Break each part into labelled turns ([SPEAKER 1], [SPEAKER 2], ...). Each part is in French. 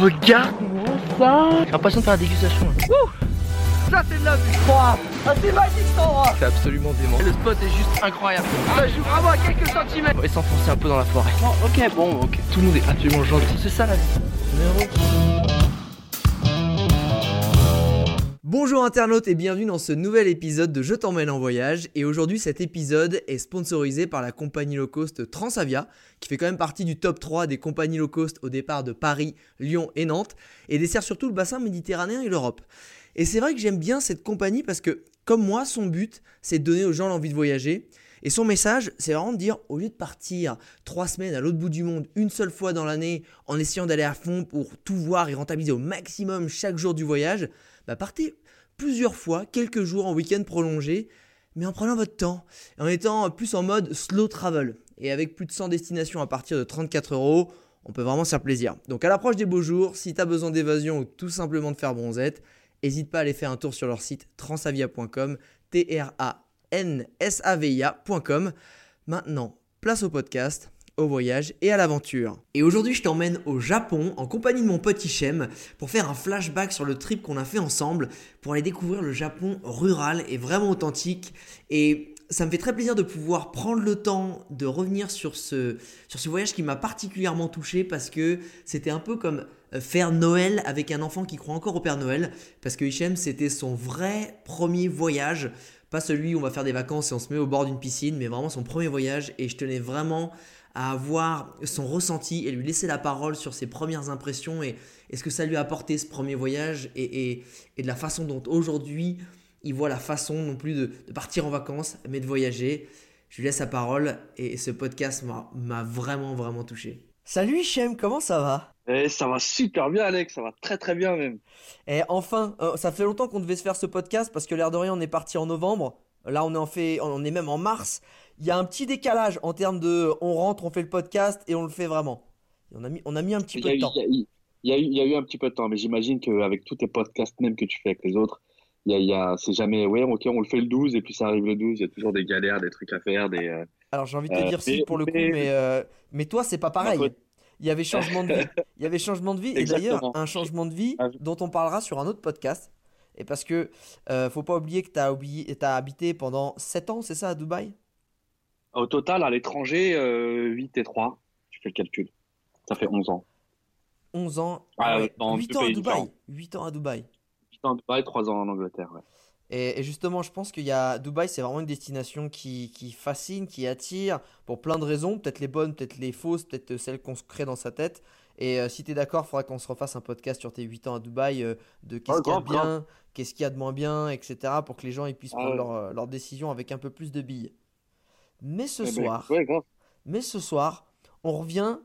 [SPEAKER 1] regarde-moi ça J'ai l'impression de faire la dégustation. là.
[SPEAKER 2] Ça c'est de la vue Ah c'est magique cet endroit
[SPEAKER 1] C'est absolument dément. Le spot est juste incroyable.
[SPEAKER 2] Ça joue vraiment à quelques centimètres
[SPEAKER 1] On va s'enfoncer un peu dans la forêt.
[SPEAKER 2] Ok bon ok
[SPEAKER 1] Tout le monde est absolument gentil. C'est ça la vie.
[SPEAKER 3] Bonjour internautes et bienvenue dans ce nouvel épisode de Je t'emmène en voyage. Et aujourd'hui, cet épisode est sponsorisé par la compagnie low cost Transavia, qui fait quand même partie du top 3 des compagnies low cost au départ de Paris, Lyon et Nantes, et dessert surtout le bassin méditerranéen et l'Europe. Et c'est vrai que j'aime bien cette compagnie parce que, comme moi, son but, c'est de donner aux gens l'envie de voyager. Et son message, c'est vraiment de dire, au lieu de partir trois semaines à l'autre bout du monde, une seule fois dans l'année, en essayant d'aller à fond pour tout voir et rentabiliser au maximum chaque jour du voyage, bah partez plusieurs fois, quelques jours en week-end prolongé, mais en prenant votre temps, en étant plus en mode slow travel. Et avec plus de 100 destinations à partir de 34 euros, on peut vraiment se faire plaisir. Donc à l'approche des beaux jours, si tu as besoin d'évasion ou tout simplement de faire bronzette, n'hésite pas à aller faire un tour sur leur site transavia.com, T-R-A-N-S-A-V-I-A.com. Maintenant, place au podcast, au voyage et à l'aventure. Et aujourd'hui, je t'emmène au Japon en compagnie de mon pote Hichem pour faire un flashback sur le trip qu'on a fait ensemble pour aller découvrir le Japon rural et vraiment authentique. Et ça me fait très plaisir de pouvoir prendre le temps de revenir sur ce, sur ce voyage qui m'a particulièrement touché parce que c'était un peu comme euh, faire Noël avec un enfant qui croit encore au Père Noël parce que Hichem c'était son vrai premier voyage pas celui où on va faire des vacances et on se met au bord d'une piscine mais vraiment son premier voyage et je tenais vraiment à avoir son ressenti et lui laisser la parole sur ses premières impressions et, et ce que ça lui a apporté ce premier voyage et, et, et de la façon dont aujourd'hui il voit la façon non plus de, de, partir en vacances, mais de voyager. Je lui laisse la parole et ce podcast m'a vraiment, vraiment touché. Salut Hichem, comment ça va?
[SPEAKER 4] Eh, ça va super bien, Alex, ça va très très bien même.
[SPEAKER 3] Et enfin, euh, ça fait longtemps qu'on devait se faire ce podcast parce que l'air de rien, on est parti en novembre. Là, on est, en fait, on est même en mars. Il y a un petit décalage en termes de on rentre, on fait le podcast et on le fait vraiment. On a mis, on a mis un petit peu de temps.
[SPEAKER 4] il y a eu- il y a eu, un petit peu de temps, mais j'imagine qu'avec tous tes podcasts, même que tu fais avec les autres, il y a, il y a- c'est jamais, ouais, ok, on le fait le 12 et puis ça arrive le 12, il y a toujours des galères, des trucs à faire, des. euh,
[SPEAKER 3] Alors j'ai envie de te
[SPEAKER 4] Euh,
[SPEAKER 3] dire si pour le coup,
[SPEAKER 4] mais-
[SPEAKER 3] mais, euh, mais toi c'est pas pareil. Il y avait changement de vie. Il y avait changement de vie et d'ailleurs un changement de vie
[SPEAKER 4] Ah.
[SPEAKER 3] dont on parlera sur un autre podcast. Et parce que euh, faut pas oublier que tu as, habité pendant 7 ans, c'est ça, à Dubaï?
[SPEAKER 4] Au total, à l'étranger, euh, 8 et 3, tu fais le calcul. Ça fait 11 ans.
[SPEAKER 3] 11 ans.
[SPEAKER 4] Ah,
[SPEAKER 3] ouais,
[SPEAKER 4] dans
[SPEAKER 3] 8
[SPEAKER 4] deux
[SPEAKER 3] ans à Dubaï.
[SPEAKER 4] différents.
[SPEAKER 3] 8 ans à Dubaï.
[SPEAKER 4] 8 ans en Dubaï, 3 ans en Angleterre, ouais.
[SPEAKER 3] Et, et justement, je pense qu'il y a Dubaï, c'est vraiment une destination qui, qui fascine, qui attire pour plein de raisons, peut-être les bonnes, peut-être les fausses, peut-être celles qu'on se crée dans sa tête. Et euh, si tu es d'accord, il faudra qu'on se refasse un podcast sur tes 8 ans à Dubaï, euh, de qu'est-ce
[SPEAKER 4] Ouais,
[SPEAKER 3] qu'il y a de bien, qu'est-ce qu'il y a de moins bien, etc. pour que les gens ils puissent
[SPEAKER 4] Ah
[SPEAKER 3] prendre
[SPEAKER 4] ouais.
[SPEAKER 3] leur, euh, leur décision avec un peu plus de billes. Mais ce
[SPEAKER 4] Eh ben,
[SPEAKER 3] soir,
[SPEAKER 4] ouais, grave.
[SPEAKER 3] mais ce soir, on revient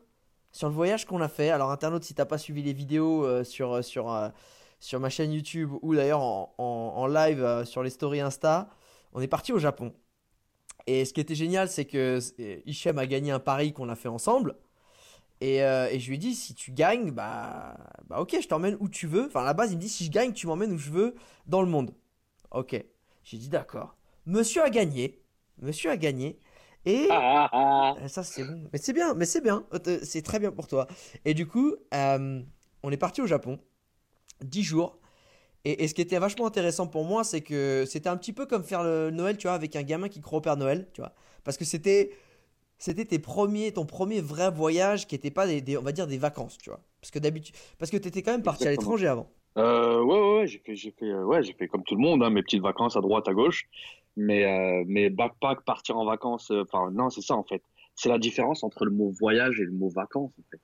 [SPEAKER 3] sur le voyage qu'on a fait. Alors, internaute, si t'as pas suivi les vidéos euh, sur, euh, sur, euh, sur ma chaîne YouTube ou d'ailleurs en, en- en live euh, sur les stories Insta, on est parti au Japon. Et ce qui était génial, c'est que Hichem a gagné un pari qu'on a fait ensemble. Et, et je lui ai dit, si tu gagnes, bah, bah ok, je t'emmène où tu veux. Enfin, à la base, il me dit, si je gagne, tu m'emmènes où je veux dans le monde. Ok. J'ai dit, d'accord. Monsieur a gagné. Monsieur a gagné. Et...
[SPEAKER 4] Ah, ah, ah.
[SPEAKER 3] Euh, Ça, c'est bon. Mais c'est bien, mais c'est bien. Euh, C'est très bien pour toi. Et du coup, euh, on est parti au Japon. 10 jours. Et, et ce qui était vachement intéressant pour moi, c'est que c'était un petit peu comme faire le Noël, tu vois, avec un gamin qui croit au Père Noël, tu vois. Parce que c'était c'était tes premiers, ton premier vrai voyage qui n'était pas des, des- on va dire, des vacances, tu vois. Parce que d'habitude, parce que tu étais quand même parti à l'étranger avant.
[SPEAKER 4] Euh, ouais, ouais, ouais, j'ai fait, j'ai fait, ouais, j'ai fait comme tout le monde, hein, mes petites vacances à droite, à gauche. Mais, euh, mais backpack, partir en vacances, euh, enfin, non, c'est ça, en fait. C'est la différence entre le mot voyage et le mot vacances, en fait.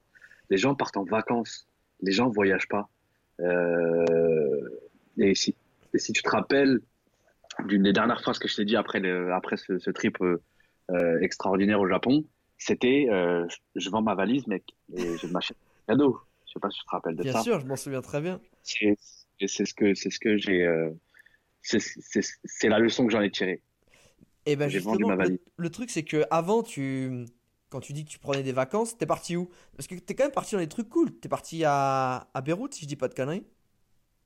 [SPEAKER 4] Les gens partent en vacances. Les gens voyagent pas. Euh, et si, et si tu te rappelles d'une des dernières phrases que je t'ai dit après le, après ce, ce trip extraordinaire au Japon, c'était, je- vends ma valise, mec, et je m'achète un cadeau. Je sais pas si tu te rappelles de
[SPEAKER 3] Bien
[SPEAKER 4] ça
[SPEAKER 3] sûr, je m'en souviens très bien.
[SPEAKER 4] c'est et c'est ce que c'est ce que j'ai euh, c'est la leçon que j'en ai tirée
[SPEAKER 3] Et ben
[SPEAKER 4] J'ai vendu ma
[SPEAKER 3] le,
[SPEAKER 4] valise.
[SPEAKER 3] le truc c'est que avant tu quand tu dis que tu prenais des vacances, t'es parti où? Parce que t'es quand même parti dans des trucs cool. T'es parti à, à Beyrouth si je dis pas de conneries.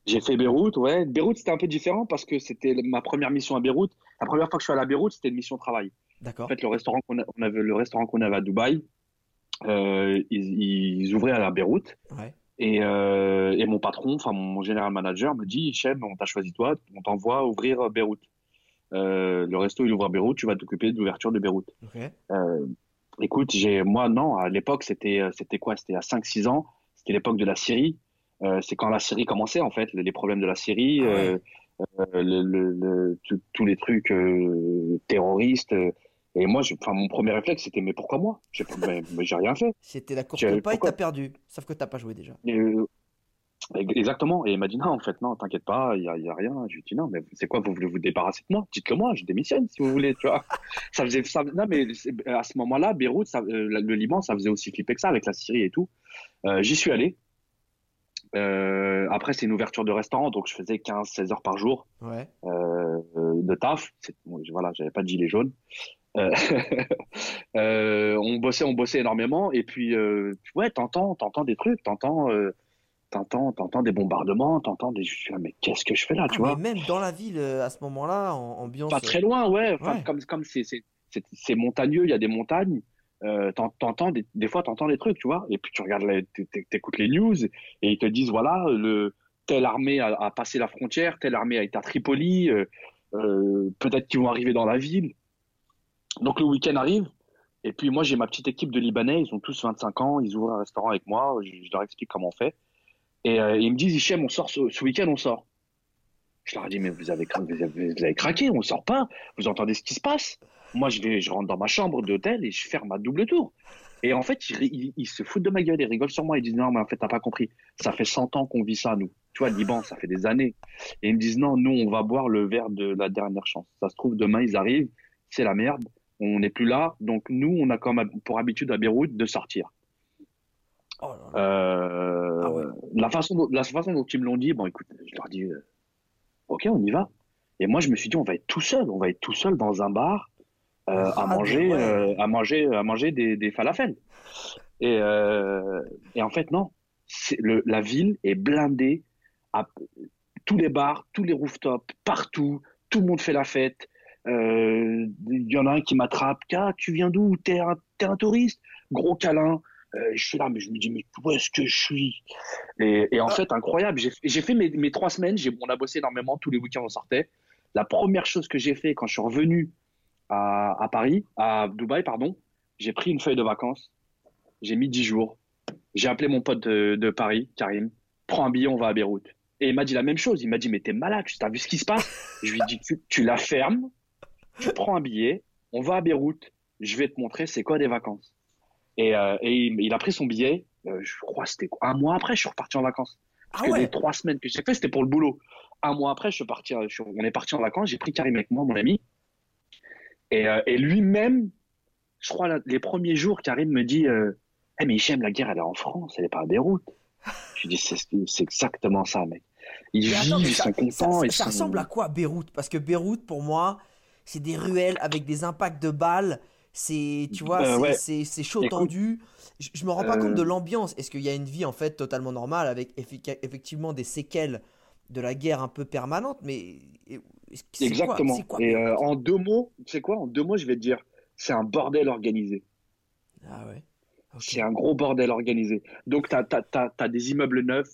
[SPEAKER 4] j'ai fait Beyrouth ouais Beyrouth c'était un peu différent parce que c'était ma première mission à Beyrouth la première fois que je suis allé à Beyrouth c'était une mission de travail en
[SPEAKER 3] D'accord.
[SPEAKER 4] fait le restaurant qu'on avait le restaurant qu'on avait à Dubaï euh, ils, ils ouvraient à la Beyrouth
[SPEAKER 3] Ouais.
[SPEAKER 4] Et, euh, et mon patron, enfin mon général manager, me dit Hichem, on t'a choisi toi, on t'envoie ouvrir Beyrouth. Euh, le resto, il ouvre à Beyrouth, tu vas t'occuper de l'ouverture de Beyrouth. Euh, écoute, j'ai moi non, à l'époque c'était euh, c'était quoi? C'était à 5-6 ans, c'était l'époque de la Syrie. Euh, c'est quand la Syrie commençait en fait, les problèmes de la Syrie,
[SPEAKER 3] Ah ouais.
[SPEAKER 4] euh, euh, le, le- le- tout- tous les trucs euh, terroristes. Euh, et moi, je- enfin mon premier réflexe c'était mais pourquoi moi? J'ai mais, mais j'ai rien fait.
[SPEAKER 3] C'était la courte paille,
[SPEAKER 4] pourquoi?
[SPEAKER 3] t'as perdu. Sauf que t'as pas joué déjà.
[SPEAKER 4] Et, euh, exactement. Et il m'a dit non en fait non, t'inquiète pas, il y a, il y a rien. Je lui ai dit non mais c'est quoi vous voulez vous débarrasser de moi? Dites-le moi, je démissionne si vous voulez, tu vois. ça faisait ça, non mais c'est- à ce moment-là, Beyrouth, ça- euh, le Liban, ça faisait aussi flipper que ça avec la Syrie et tout. Euh, J'y suis allé. Euh, après, c'est une ouverture de restaurant, donc je faisais 15-16 heures par jour
[SPEAKER 3] Ouais.
[SPEAKER 4] euh, de taf. Voilà, j'avais pas de gilet jaune. Euh, euh, on bossait, on bossait énormément. Et puis, euh, ouais, t'entends, t'entends des trucs, t'entends, t'entends, t'entends des bombardements, t'entends des. Je mais qu'est-ce que je fais là,
[SPEAKER 3] Ah,
[SPEAKER 4] tu
[SPEAKER 3] mais
[SPEAKER 4] vois?
[SPEAKER 3] même dans la ville, à ce moment-là, en ambiance.
[SPEAKER 4] Pas très loin, ouais. Enfin,
[SPEAKER 3] Ouais.
[SPEAKER 4] Comme, comme c'est, montagneux, il y a des montagnes. Euh, t'en- t'entends des, des fois, t'entends des trucs, tu vois. Et puis tu regardes, t'écoutes les news et ils te disent voilà, le telle armée a, a passé la frontière, telle armée a été à Tripoli. euh, euh, peut-être qu'ils vont arriver dans la ville. Donc le week-end arrive. Et puis moi, j'ai ma petite équipe de Libanais. Ils ont tous 25 ans. Ils ouvrent un restaurant avec moi. Je, leur explique comment on fait. Et euh, ils me disent Hichem, on sort ce, week-end, on sort. Je leur dis mais vous avez, vous avez, craqué, on sort pas. Vous entendez ce qui se passe Moi, je vais, je rentre dans ma chambre d'hôtel et je ferme ma double tour. Et en fait, ils, se foutent de ma gueule, ils rigolent sur moi. Ils disent non, mais en fait, t'as pas compris. Ça fait 100 ans qu'on vit ça, nous. Tu vois, Liban, ça fait des années. Et ils me disent non, nous, on va boire le verre de la dernière chance. Ça se trouve, demain, ils arrivent, c'est la merde. On n'est plus là. Donc, nous, on a comme pour habitude à Beyrouth de sortir.
[SPEAKER 3] Oh là là.
[SPEAKER 4] Euh,
[SPEAKER 3] Ah ouais.
[SPEAKER 4] la, façon dont, la façon dont ils me l'ont dit, bon, écoute, je leur dis, euh, ok, on y va. Et moi, je me suis dit, on va être tout seul, on va être tout seul dans un bar euh, à
[SPEAKER 3] Ah,
[SPEAKER 4] manger,
[SPEAKER 3] ouais.
[SPEAKER 4] euh, à manger, à manger des, des falafels. Et, et en fait, non, le, la ville est blindée à tous les bars, tous les rooftops, partout, tout le monde fait la fête. Euh, Il y en a un qui m'attrape, ah, tu viens d'où? T'es un, un touriste? Gros câlin. Euh, je suis là, mais je me dis, mais où est-ce que je suis? Et, et en
[SPEAKER 3] Ah.
[SPEAKER 4] fait, incroyable. J'ai fait mes, mes trois semaines. On a bossé énormément. Tous les week-ends, on sortait. La première chose que j'ai fait quand je suis revenu à, à Paris, à Dubaï, pardon, j'ai pris une feuille de vacances. J'ai mis 10 jours. J'ai appelé mon pote de, de Paris, Karim. Prends un billet, on va à Beyrouth. Et il m'a dit la même chose. Il m'a dit, mais t'es malade, tu as vu ce qui se passe? Je lui ai dit, tu, tu la fermes, tu prends un billet, on va à Beyrouth. Je vais te montrer c'est quoi des vacances. Et, euh, et il, il a pris son billet. euh, je crois que c'était quoi, un mois après, je suis reparti en vacances. Parce
[SPEAKER 3] Ah
[SPEAKER 4] que
[SPEAKER 3] ouais.
[SPEAKER 4] les trois semaines que j'ai fait, c'était pour le boulot. Un mois après, je suis parti, je suis- on est parti en vacances. J'ai pris Karim avec moi, mon ami. Et, euh, et lui-même, je crois, les premiers jours, Karim me dit euh, Eh, mais Hichem, la guerre, elle est en France, elle n'est pas à Beyrouth. Je lui dis C'est exactement ça, mec. Ils
[SPEAKER 3] Mais attends,
[SPEAKER 4] vivent, ils
[SPEAKER 3] ça,
[SPEAKER 4] sont
[SPEAKER 3] ça-
[SPEAKER 4] contents.
[SPEAKER 3] ça
[SPEAKER 4] ils sont-
[SPEAKER 3] ressemble à quoi Beyrouth? Parce que Beyrouth, pour moi, c'est des ruelles avec des impacts de balles. C'est, tu vois,
[SPEAKER 4] Euh,
[SPEAKER 3] c'est-
[SPEAKER 4] ouais.
[SPEAKER 3] c'est c'est chaud
[SPEAKER 4] Écoute,
[SPEAKER 3] tendu. Je, je me rends pas
[SPEAKER 4] euh,
[SPEAKER 3] compte de l'ambiance. Est-ce qu'il y a une vie en fait totalement normale avec effectivement des séquelles de la guerre un peu permanente Mais c'est quoi-
[SPEAKER 4] Exactement.
[SPEAKER 3] c'est quoi?
[SPEAKER 4] Et
[SPEAKER 3] Beyrouth
[SPEAKER 4] euh, en deux mots, sais quoi? En deux mots, je vais te dire c'est un bordel organisé.
[SPEAKER 3] Ah ouais.
[SPEAKER 4] C'est un gros bordel organisé. Donc, tu as, des immeubles neufs,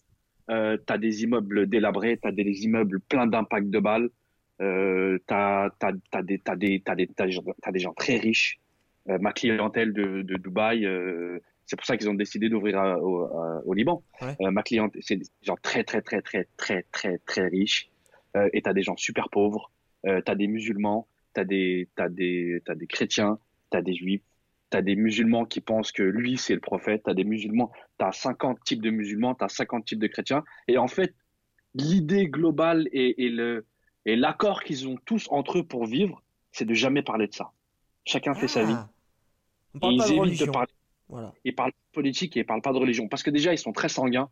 [SPEAKER 4] euh, tu as des immeubles délabrés, tu as des immeubles pleins d'impact de balles, euh, tu as, des, t'as des, t'as des, t'as des gens- t'as des gens très riches. Euh, ma clientèle de, de Dubaï, euh, c'est pour ça qu'ils ont décidé d'ouvrir au, au Liban.
[SPEAKER 3] Ouais.
[SPEAKER 4] Euh, ma clientèle, c'est des gens très, très, très, très, très, très, très riches. Euh, et tu as des gens super pauvres. Euh, tu as des musulmans, tu as des, t'as des, t'as des chrétiens, tu as des juifs, tu as des musulmans qui pensent que lui, c'est le prophète. Tu as des musulmans, tu as 50 types de musulmans, tu as 50 types de chrétiens. Et en fait, l'idée globale et, et le, et l'accord qu'ils ont tous entre eux pour vivre, c'est de jamais parler de ça. Chacun fait sa vie.
[SPEAKER 3] Ah.
[SPEAKER 4] Et
[SPEAKER 3] parle
[SPEAKER 4] ils
[SPEAKER 3] de
[SPEAKER 4] évitent
[SPEAKER 3] religion.
[SPEAKER 4] de parler.
[SPEAKER 3] Voilà.
[SPEAKER 4] Ils parlent de politique et ils parlent pas de religion. Parce que déjà, ils sont très sanguins.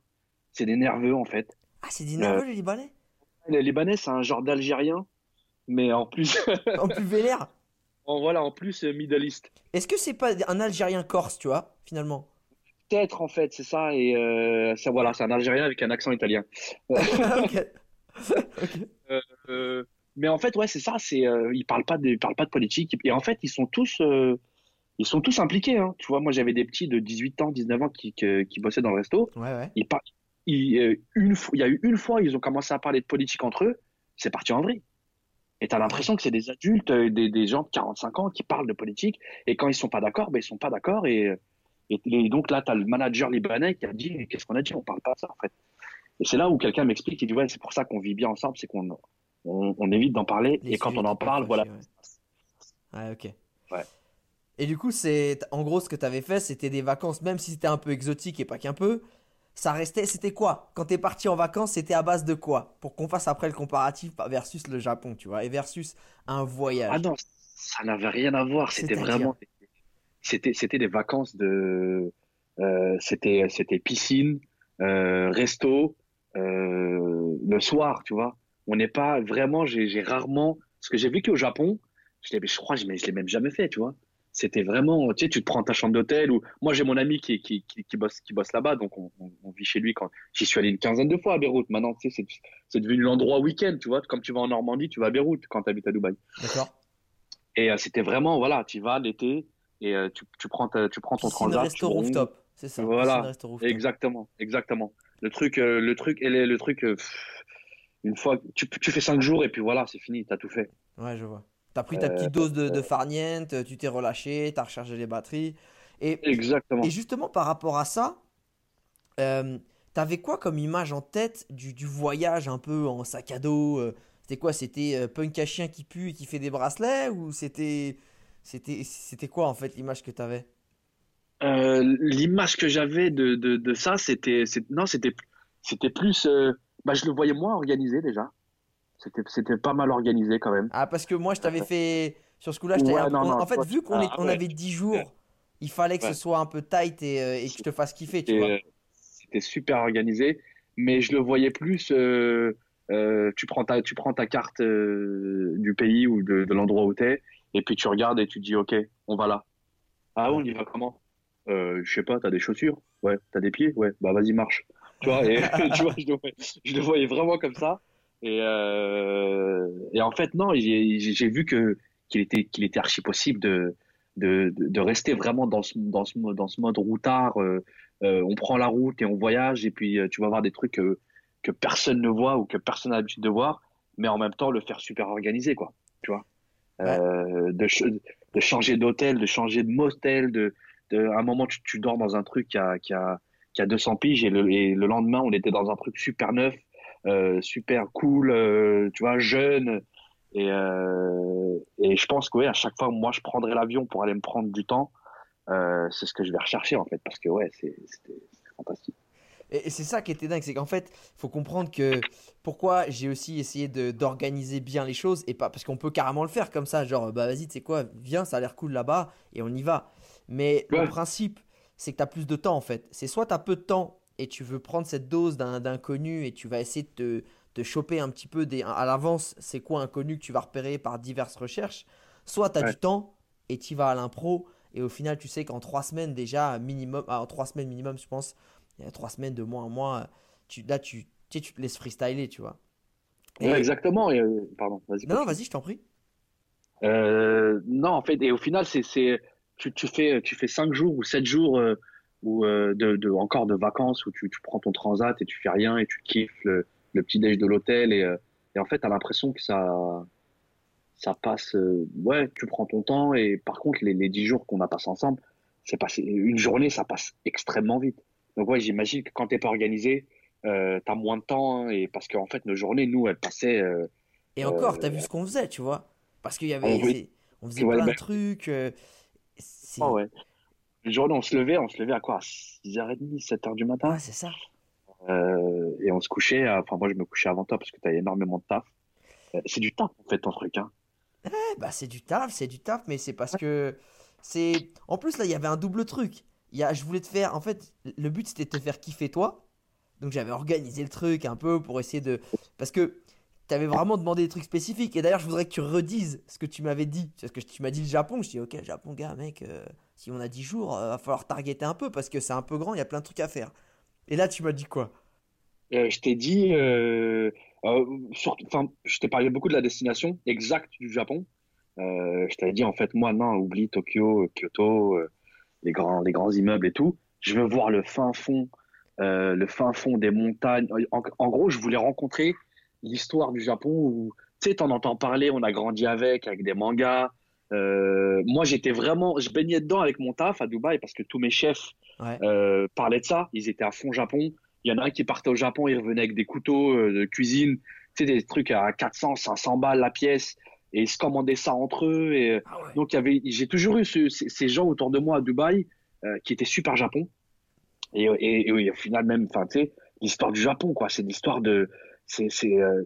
[SPEAKER 4] C'est des nerveux, en fait.
[SPEAKER 3] Ah, c'est des nerveux
[SPEAKER 4] Euh,
[SPEAKER 3] les Libanais?
[SPEAKER 4] Les Libanais, c'est un genre d'Algérien. Mais en plus,
[SPEAKER 3] En plus vénère.
[SPEAKER 4] en, voilà, en plus, euh, Middle East.
[SPEAKER 3] Est-ce que c'est pas un Algérien corse, tu vois, finalement?
[SPEAKER 4] Peut-être, en fait, c'est ça. Et euh, ça, voilà, c'est un Algérien avec un accent italien. Euh, mais en fait, ouais, c'est ça. C'est, euh, ils parlent pas de, ils parlent pas de politique. Et en fait, ils sont tous, euh, ils sont tous impliqués. Hein. Tu vois, moi, j'avais des petits de 18 ans, 19 ans qui, qui bossaient dans le resto.
[SPEAKER 3] Ouais, ouais.
[SPEAKER 4] Ils par- ils, une fois- il y a eu une fois, ils ont commencé à parler de politique entre eux. C'est parti en vrille. Et tu as l'impression que c'est des adultes, des, des gens de 45 ans qui parlent de politique. Et quand ils sont pas d'accord, ben, ils sont pas d'accord. Et, et, et donc là, tu as le manager libanais qui a dit Qu'est-ce qu'on a dit? On parle pas de ça, en fait. Et c'est là où quelqu'un m'explique Il dit Ouais, c'est pour ça qu'on vit bien ensemble, c'est qu'on on, on évite d'en parler.
[SPEAKER 3] Les
[SPEAKER 4] et quand on en parle, voilà.
[SPEAKER 3] Ouais, ok.
[SPEAKER 4] Ouais.
[SPEAKER 3] Et du coup, c'est en gros ce que tu avais fait, c'était des vacances, même si c'était un peu exotique et pas qu'un peu. Ça restait, c'était quoi? Quand t'es parti en vacances, c'était à base de quoi? Pour qu'on fasse après le comparatif versus le Japon, tu vois, et versus un voyage.
[SPEAKER 4] Ah non, ça n'avait rien à voir. C'était vraiment. C'était, c'était des vacances de. euh, c'était, c'était piscine, euh, resto, euh, le soir, tu vois. On n'est pas vraiment. J'ai, rarement. Ce que j'ai vécu au Japon, je, je crois que je ne l'ai même jamais fait, tu vois. C'était vraiment. Tu sais, tu te prends ta chambre d'hôtel ou. Moi, j'ai mon ami qui, qui, qui, qui bosse, qui bosse là-bas, donc on, on- on vit chez lui quand. J'y suis allé une quinzaine de fois à Beyrouth. Maintenant, tu sais, c'est, c'est devenu l'endroit week-end, tu vois. Comme tu vas en Normandie, tu vas à Beyrouth quand tu habites à Dubaï.
[SPEAKER 3] D'accord?
[SPEAKER 4] Et euh, c'était vraiment, voilà, tu vas l'été et euh, tu, tu prends ta- tu prends ton
[SPEAKER 3] Piscine,
[SPEAKER 4] transat.
[SPEAKER 3] resto, rooftop. C'est ça.
[SPEAKER 4] Voilà. Exactement, exactement. Le truc, euh, le truc, et le, le truc, euh, une fois, tu, tu fais cinq jours et puis voilà, c'est fini, t'as tout fait.
[SPEAKER 3] Ouais, je vois. T'as pris ta
[SPEAKER 4] Euh,
[SPEAKER 3] petite dose de, de farniente, tu t'es relâché, t'as rechargé les batteries. Et,
[SPEAKER 4] Exactement.
[SPEAKER 3] et justement, par rapport à ça, euh, t'avais quoi comme image en tête du, du voyage un peu en sac à dos euh, C'était quoi? C'était euh, punk à chien qui pue et qui fait des bracelets? Ou c'était, c'était, c'était quoi en fait l'image que t'avais?
[SPEAKER 4] Euh, l'image que j'avais de, de, de ça, c'était, non, c'était, c'était plus, euh, bah, je le voyais moins organisé déjà. C'était, c'était pas mal organisé quand même.
[SPEAKER 3] Ah, parce que moi, je t'avais fait. Sur ce coup-là, je t'avais
[SPEAKER 4] Ouais, non,
[SPEAKER 3] on-
[SPEAKER 4] non,
[SPEAKER 3] En fait,
[SPEAKER 4] toi,
[SPEAKER 3] vu qu'on
[SPEAKER 4] ah,
[SPEAKER 3] on
[SPEAKER 4] ouais.
[SPEAKER 3] avait 10 jours, il fallait que
[SPEAKER 4] Ouais.
[SPEAKER 3] ce soit un peu tight et, euh, et que je te fasse kiffer, tu vois.
[SPEAKER 4] C'était, super organisé, mais je le voyais plus. tu prends ta, tu prends ta carte du pays ou de, de l'endroit où t'es, et puis tu regardes et tu dis, ok, on va là. Ah, on y va comment? Euh, je sais pas, t'as des chaussures? Ouais. T'as des pieds? Ouais. Bah vas-y, marche. Tu vois, et, tu vois, je le, voyais, je le voyais vraiment comme ça. Et, euh, et en fait, non, j'ai vu que qu'il était, qu'il était archi possible de, de, de, de rester vraiment dans ce, dans ce, mode- dans ce mode routard. euh, on prend la route et on voyage, et puis tu vas voir des trucs que, que personne ne voit ou que personne n'a l'habitude de voir, mais en même temps le faire super organisé, quoi. Tu vois, de, ch- de changer d'hôtel, de changer de motel, de, à un moment tu, dors dans un truc qui a, qui a, qui a 200 piges et le, lendemain on était dans un truc super neuf, euh, super cool, euh, tu vois, jeune. Et, euh, et je pense que à chaque fois, moi, je prendrai l'avion pour aller me prendre du temps. C'est ce que je vais rechercher en fait, parce que ouais, c'est- c'était fantastique.
[SPEAKER 3] Et, c'est ça qui était dingue, c'est qu'en fait, faut comprendre que pourquoi j'ai aussi essayé d'organiser bien les choses et pas parce qu'on peut carrément le faire comme ça, genre bah vas-y, tu sais quoi, viens, ça a l'air cool là-bas et on y va. Mais le principe, c'est que tu as plus de temps en fait. C'est soit tu as peu de temps et tu veux prendre cette dose d'un d'inconnu et tu vas essayer de te, choper un petit peu des, à l'avance, c'est quoi inconnu que tu vas repérer par diverses recherches, soit tu as
[SPEAKER 4] Ouais.
[SPEAKER 3] du temps et tu vas à l'impro et au final, tu sais qu'en trois semaines déjà, minimum, ah, en trois semaines minimum, je pense, trois semaines, de mois en mois, tu, là, tu, tu, sais, tu te laisses freestyler, tu vois. Et-
[SPEAKER 4] Ouais, exactement. Et, euh, pardon, vas-y.
[SPEAKER 3] Non, vas-y, je t'en prie.
[SPEAKER 4] Euh, non, en fait, et au final, c'est, tu, tu fais, tu fais cinq jours ou sept jours euh, ou euh, de, de, encore de vacances où tu, tu prends ton transat et tu fais rien et tu kiffes le, le petit déj de l'hôtel et, euh, et en fait, t'as l'impression que ça, ça passe. euh, ouais, tu prends ton temps et par contre, les, les dix jours qu'on a passé ensemble, c'est passé une journée, ça passe extrêmement vite. Donc ouais, j'imagine que quand t'es pas organisé, euh, t'as moins de temps hein, et parce qu'en fait, nos journées, nous, elles passaient.
[SPEAKER 3] Et encore, t'as vu ce qu'on faisait, tu vois? Parce qu'il y avait,
[SPEAKER 4] On
[SPEAKER 3] on faisait plein de trucs. Euh,
[SPEAKER 4] Ah ouais. Une journée, on se levait, on se levait à quoi? À 6h30, 7h du matin?
[SPEAKER 3] Ouais, c'est ça.
[SPEAKER 4] Euh, et on se couchait, à- enfin, moi, je me couchais avant toi parce que t'avais énormément de taf. Euh, c'est du taf, en fait, ton truc, hein.
[SPEAKER 3] Eh bah, c'est du taf, c'est du taf, mais c'est parce que c'est. En plus, là, il y avait un double truc. Il y a... Je voulais te faire. En fait, le but c'était de te faire kiffer toi. Donc j'avais organisé le truc un peu pour essayer de. Parce que t'avais vraiment demandé des trucs spécifiques. Et d'ailleurs, je voudrais que tu redises ce que tu m'avais dit. Parce que tu m'as dit le Japon. Je dis, ok, Japon, gars, mec, euh, si on a 10 jours, euh, va falloir targeter un peu parce que c'est un peu grand, il y a plein de trucs à faire. Et là, tu m'as dit quoi?
[SPEAKER 4] Euh, je t'ai dit, euh, surtout, je t'ai parlé beaucoup de la destination exacte du Japon. Je t'avais dit, en fait, moi, non, oublie Tokyo, Kyoto, les, grands, les grands immeubles et tout. Je veux voir le fin fond, le fin fond des montagnes. En gros, je voulais rencontrer l'histoire du Japon où, tu sais, t'en entends parler, on a grandi avec, avec des mangas. Euh, moi, j'étais vraiment, je baignais dedans avec mon taf à Dubaï parce que tous mes chefs
[SPEAKER 3] Ouais.
[SPEAKER 4] euh, parlaient de ça. Ils étaient à fond Japon. Il y en a un qui partait au Japon, il revenait avec des couteaux euh, de cuisine, tu sais, des trucs à 400, 500 balles la pièce, et ils se commandaient ça entre eux. Et
[SPEAKER 3] Ah ouais.
[SPEAKER 4] donc, il y avait, j'ai toujours eu ce- ces, gens autour de moi à Dubaï euh, qui étaient super Japon. Et, et, et oui, au final, même, enfin, tu sais, l'histoire du Japon, quoi. C'est l'histoire de, c'est, euh,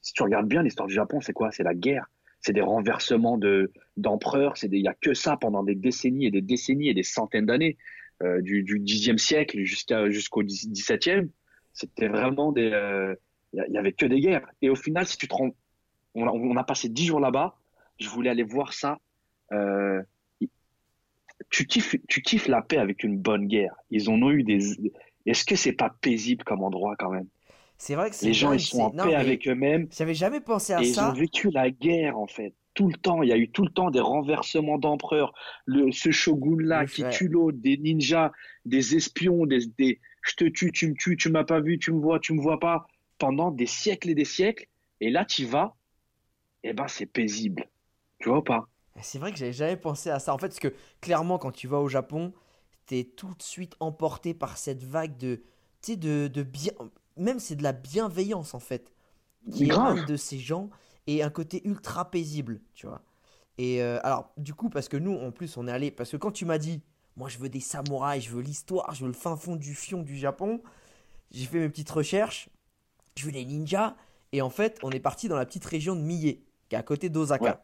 [SPEAKER 4] si tu regardes bien l'histoire du Japon, c'est quoi? C'est la guerre. C'est des renversements de, d'empereurs. C'est il y a que ça pendant des décennies et des décennies et des centaines d'années, euh, du, du 10e siècle jusqu'à, jusqu'au 17e. C'était vraiment des, euh, il il y avait que des guerres. Et au final, si tu te rends, on a, on a passé dix jours là-bas. Je voulais aller voir ça. Euh, tu kiffes, tu kiffes la paix avec une bonne guerre. Ils en ont eu des. Est-ce que c'est pas paisible comme endroit quand même?
[SPEAKER 3] C'est vrai que c'est
[SPEAKER 4] Les gens ils sont en
[SPEAKER 3] non,
[SPEAKER 4] paix avec eux-mêmes
[SPEAKER 3] J'avais jamais pensé à
[SPEAKER 4] et ils
[SPEAKER 3] ça.
[SPEAKER 4] ont vécu la guerre en fait. Tout le temps, il y a eu tout le temps des renversements d'empereurs. Le, ce shogun-là
[SPEAKER 3] Le
[SPEAKER 4] qui tue l'autre, des ninjas, des espions, des, des je te tue, tu me tues, tu m'as pas vu, tu me vois, tu me vois pas, pendant des siècles et des siècles. Et là, tu vas, et ben c'est paisible. Tu vois ou pas?
[SPEAKER 3] C'est vrai que j'avais jamais pensé à ça. En fait, parce que clairement, quand tu vas au Japon, t'es tout de suite emporté par cette vague de, tu sais, de, de bien, même c'est de la bienveillance en fait, qui
[SPEAKER 4] Grave.
[SPEAKER 3] de ces gens et un côté ultra paisible, tu vois. Et euh, alors, du coup, parce que nous, en plus, on est allé, parce que quand tu m'as dit, moi, je veux des samouraïs, je veux l'histoire, je veux le fin fond du fion du Japon, j'ai fait mes petites recherches, je veux les ninjas, et en fait, on est parti dans la petite région de Mie, qui est à côté d'Osaka.
[SPEAKER 4] Ouais.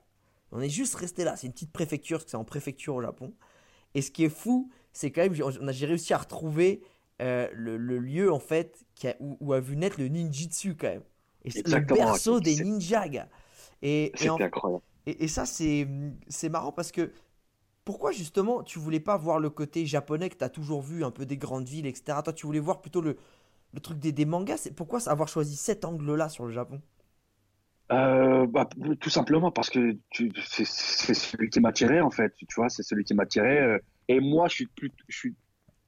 [SPEAKER 3] On est juste resté là. C'est une petite préfecture, parce que c'est en préfecture au Japon. Et ce qui est fou, c'est quand même, j'ai réussi à retrouver euh, le, le lieu, en fait, qui a- où, où a vu naître le ninjitsu, quand même. Et c'est le berceau des ninjas, gars. Et, et, en-
[SPEAKER 4] C'était incroyable.
[SPEAKER 3] et- et ça, c'est c'est marrant parce que pourquoi justement tu voulais pas voir le côté japonais que tu as toujours vu, un peu des grandes villes, etc. Toi, tu voulais voir plutôt le, le truc des, des mangas. C'est pourquoi avoir choisi cet angle-là sur le Japon?
[SPEAKER 4] Euh, bah, tout simplement parce que c'est celui qui m'attirait en fait, tu vois, c'est celui qui m'attirait. euh, et moi, je suis plus, je suis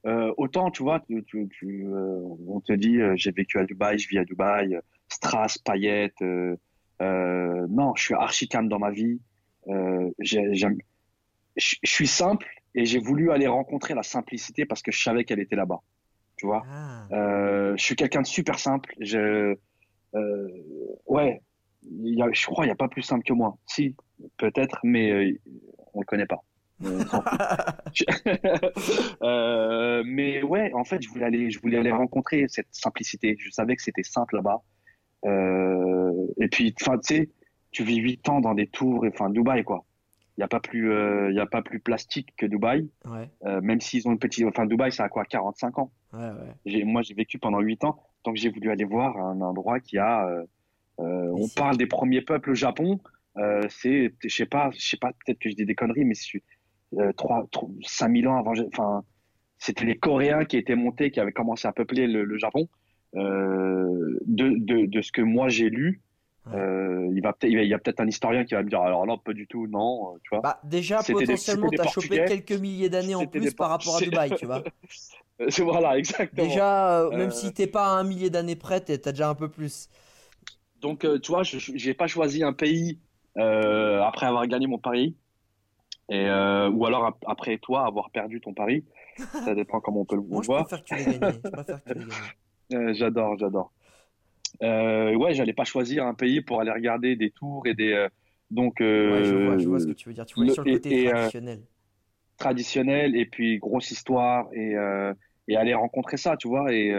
[SPEAKER 4] euh, autant, tu vois, tu, tu, tu, euh, on te dit, euh, j'ai vécu à Dubaï, je vis à Dubaï, strass, paillettes. euh, euh, non, je suis archi calme dans ma vie. Euh, je, suis simple et j'ai voulu aller rencontrer la simplicité parce que je savais qu'elle était là-bas, tu vois.
[SPEAKER 3] Ah,
[SPEAKER 4] Euh, je suis quelqu'un de super simple. Je, euh, ouais, il y a, je crois qu'il n'y a pas plus simple que moi. Si, peut-être, mais on le connaît pas. Euh, mais ouais, en fait, je voulais aller, je voulais aller rencontrer cette simplicité. Je savais que c'était simple là-bas. Euh, et puis, enfin, tu sais, tu vis huit ans dans des tours, enfin, Dubaï, quoi. Il n'y a pas plus, euh, il a pas plus plastique que Dubaï.
[SPEAKER 3] ouais,
[SPEAKER 4] Euh, même s'ils ont une petite, enfin, Dubaï, c'est à quoi, 45 ans.
[SPEAKER 3] ouais, ouais.
[SPEAKER 4] J'ai, moi, j'ai vécu pendant huit ans, donc j'ai voulu aller voir un endroit qui a. on parle des premiers peuples au Japon. Euh, c'est, je sais pas, je sais pas, peut-être que je dis des conneries, mais euh, 3, 5000 ans avant. Enfin, c'était les Coréens qui étaient montés, qui avaient commencé à peupler le, le Japon. Euh, de, de, de ce que moi j'ai lu, euh, il va peut-être, il y a peut-être un historien qui va me dire alors non, pas du tout, non, euh, tu vois.
[SPEAKER 3] Bah, déjà, potentiellement,
[SPEAKER 4] des
[SPEAKER 3] t'as chopé quelques milliers d'années en plus par rapport à. Dubaï, tu vois.
[SPEAKER 4] Euh, c'est voilà, exactement.
[SPEAKER 3] Déjà, euh, même
[SPEAKER 4] Euh,
[SPEAKER 3] si t'es pas à un millier d'années près, t'es- t'as déjà un peu plus.
[SPEAKER 4] Donc, euh, tu vois, je j'ai pas choisi un pays euh, après avoir gagné mon pari, et, euh, ou alors ap- après toi avoir perdu ton pari. Ça dépend comment on peut le
[SPEAKER 3] Moi, je
[SPEAKER 4] voir.
[SPEAKER 3] Je préfère que tu l'aies gagné.
[SPEAKER 4] Euh, j'adore, j'adore. Euh, ouais, j'allais pas choisir un pays pour aller regarder des tours et des. euh, donc, euh,
[SPEAKER 3] Ouais, je vois, je vois ce que tu veux dire. Tu
[SPEAKER 4] le-
[SPEAKER 3] sur le côté
[SPEAKER 4] et-
[SPEAKER 3] traditionnel.
[SPEAKER 4] traditionnel et puis grosse histoire et, et aller rencontrer ça, tu vois. Et,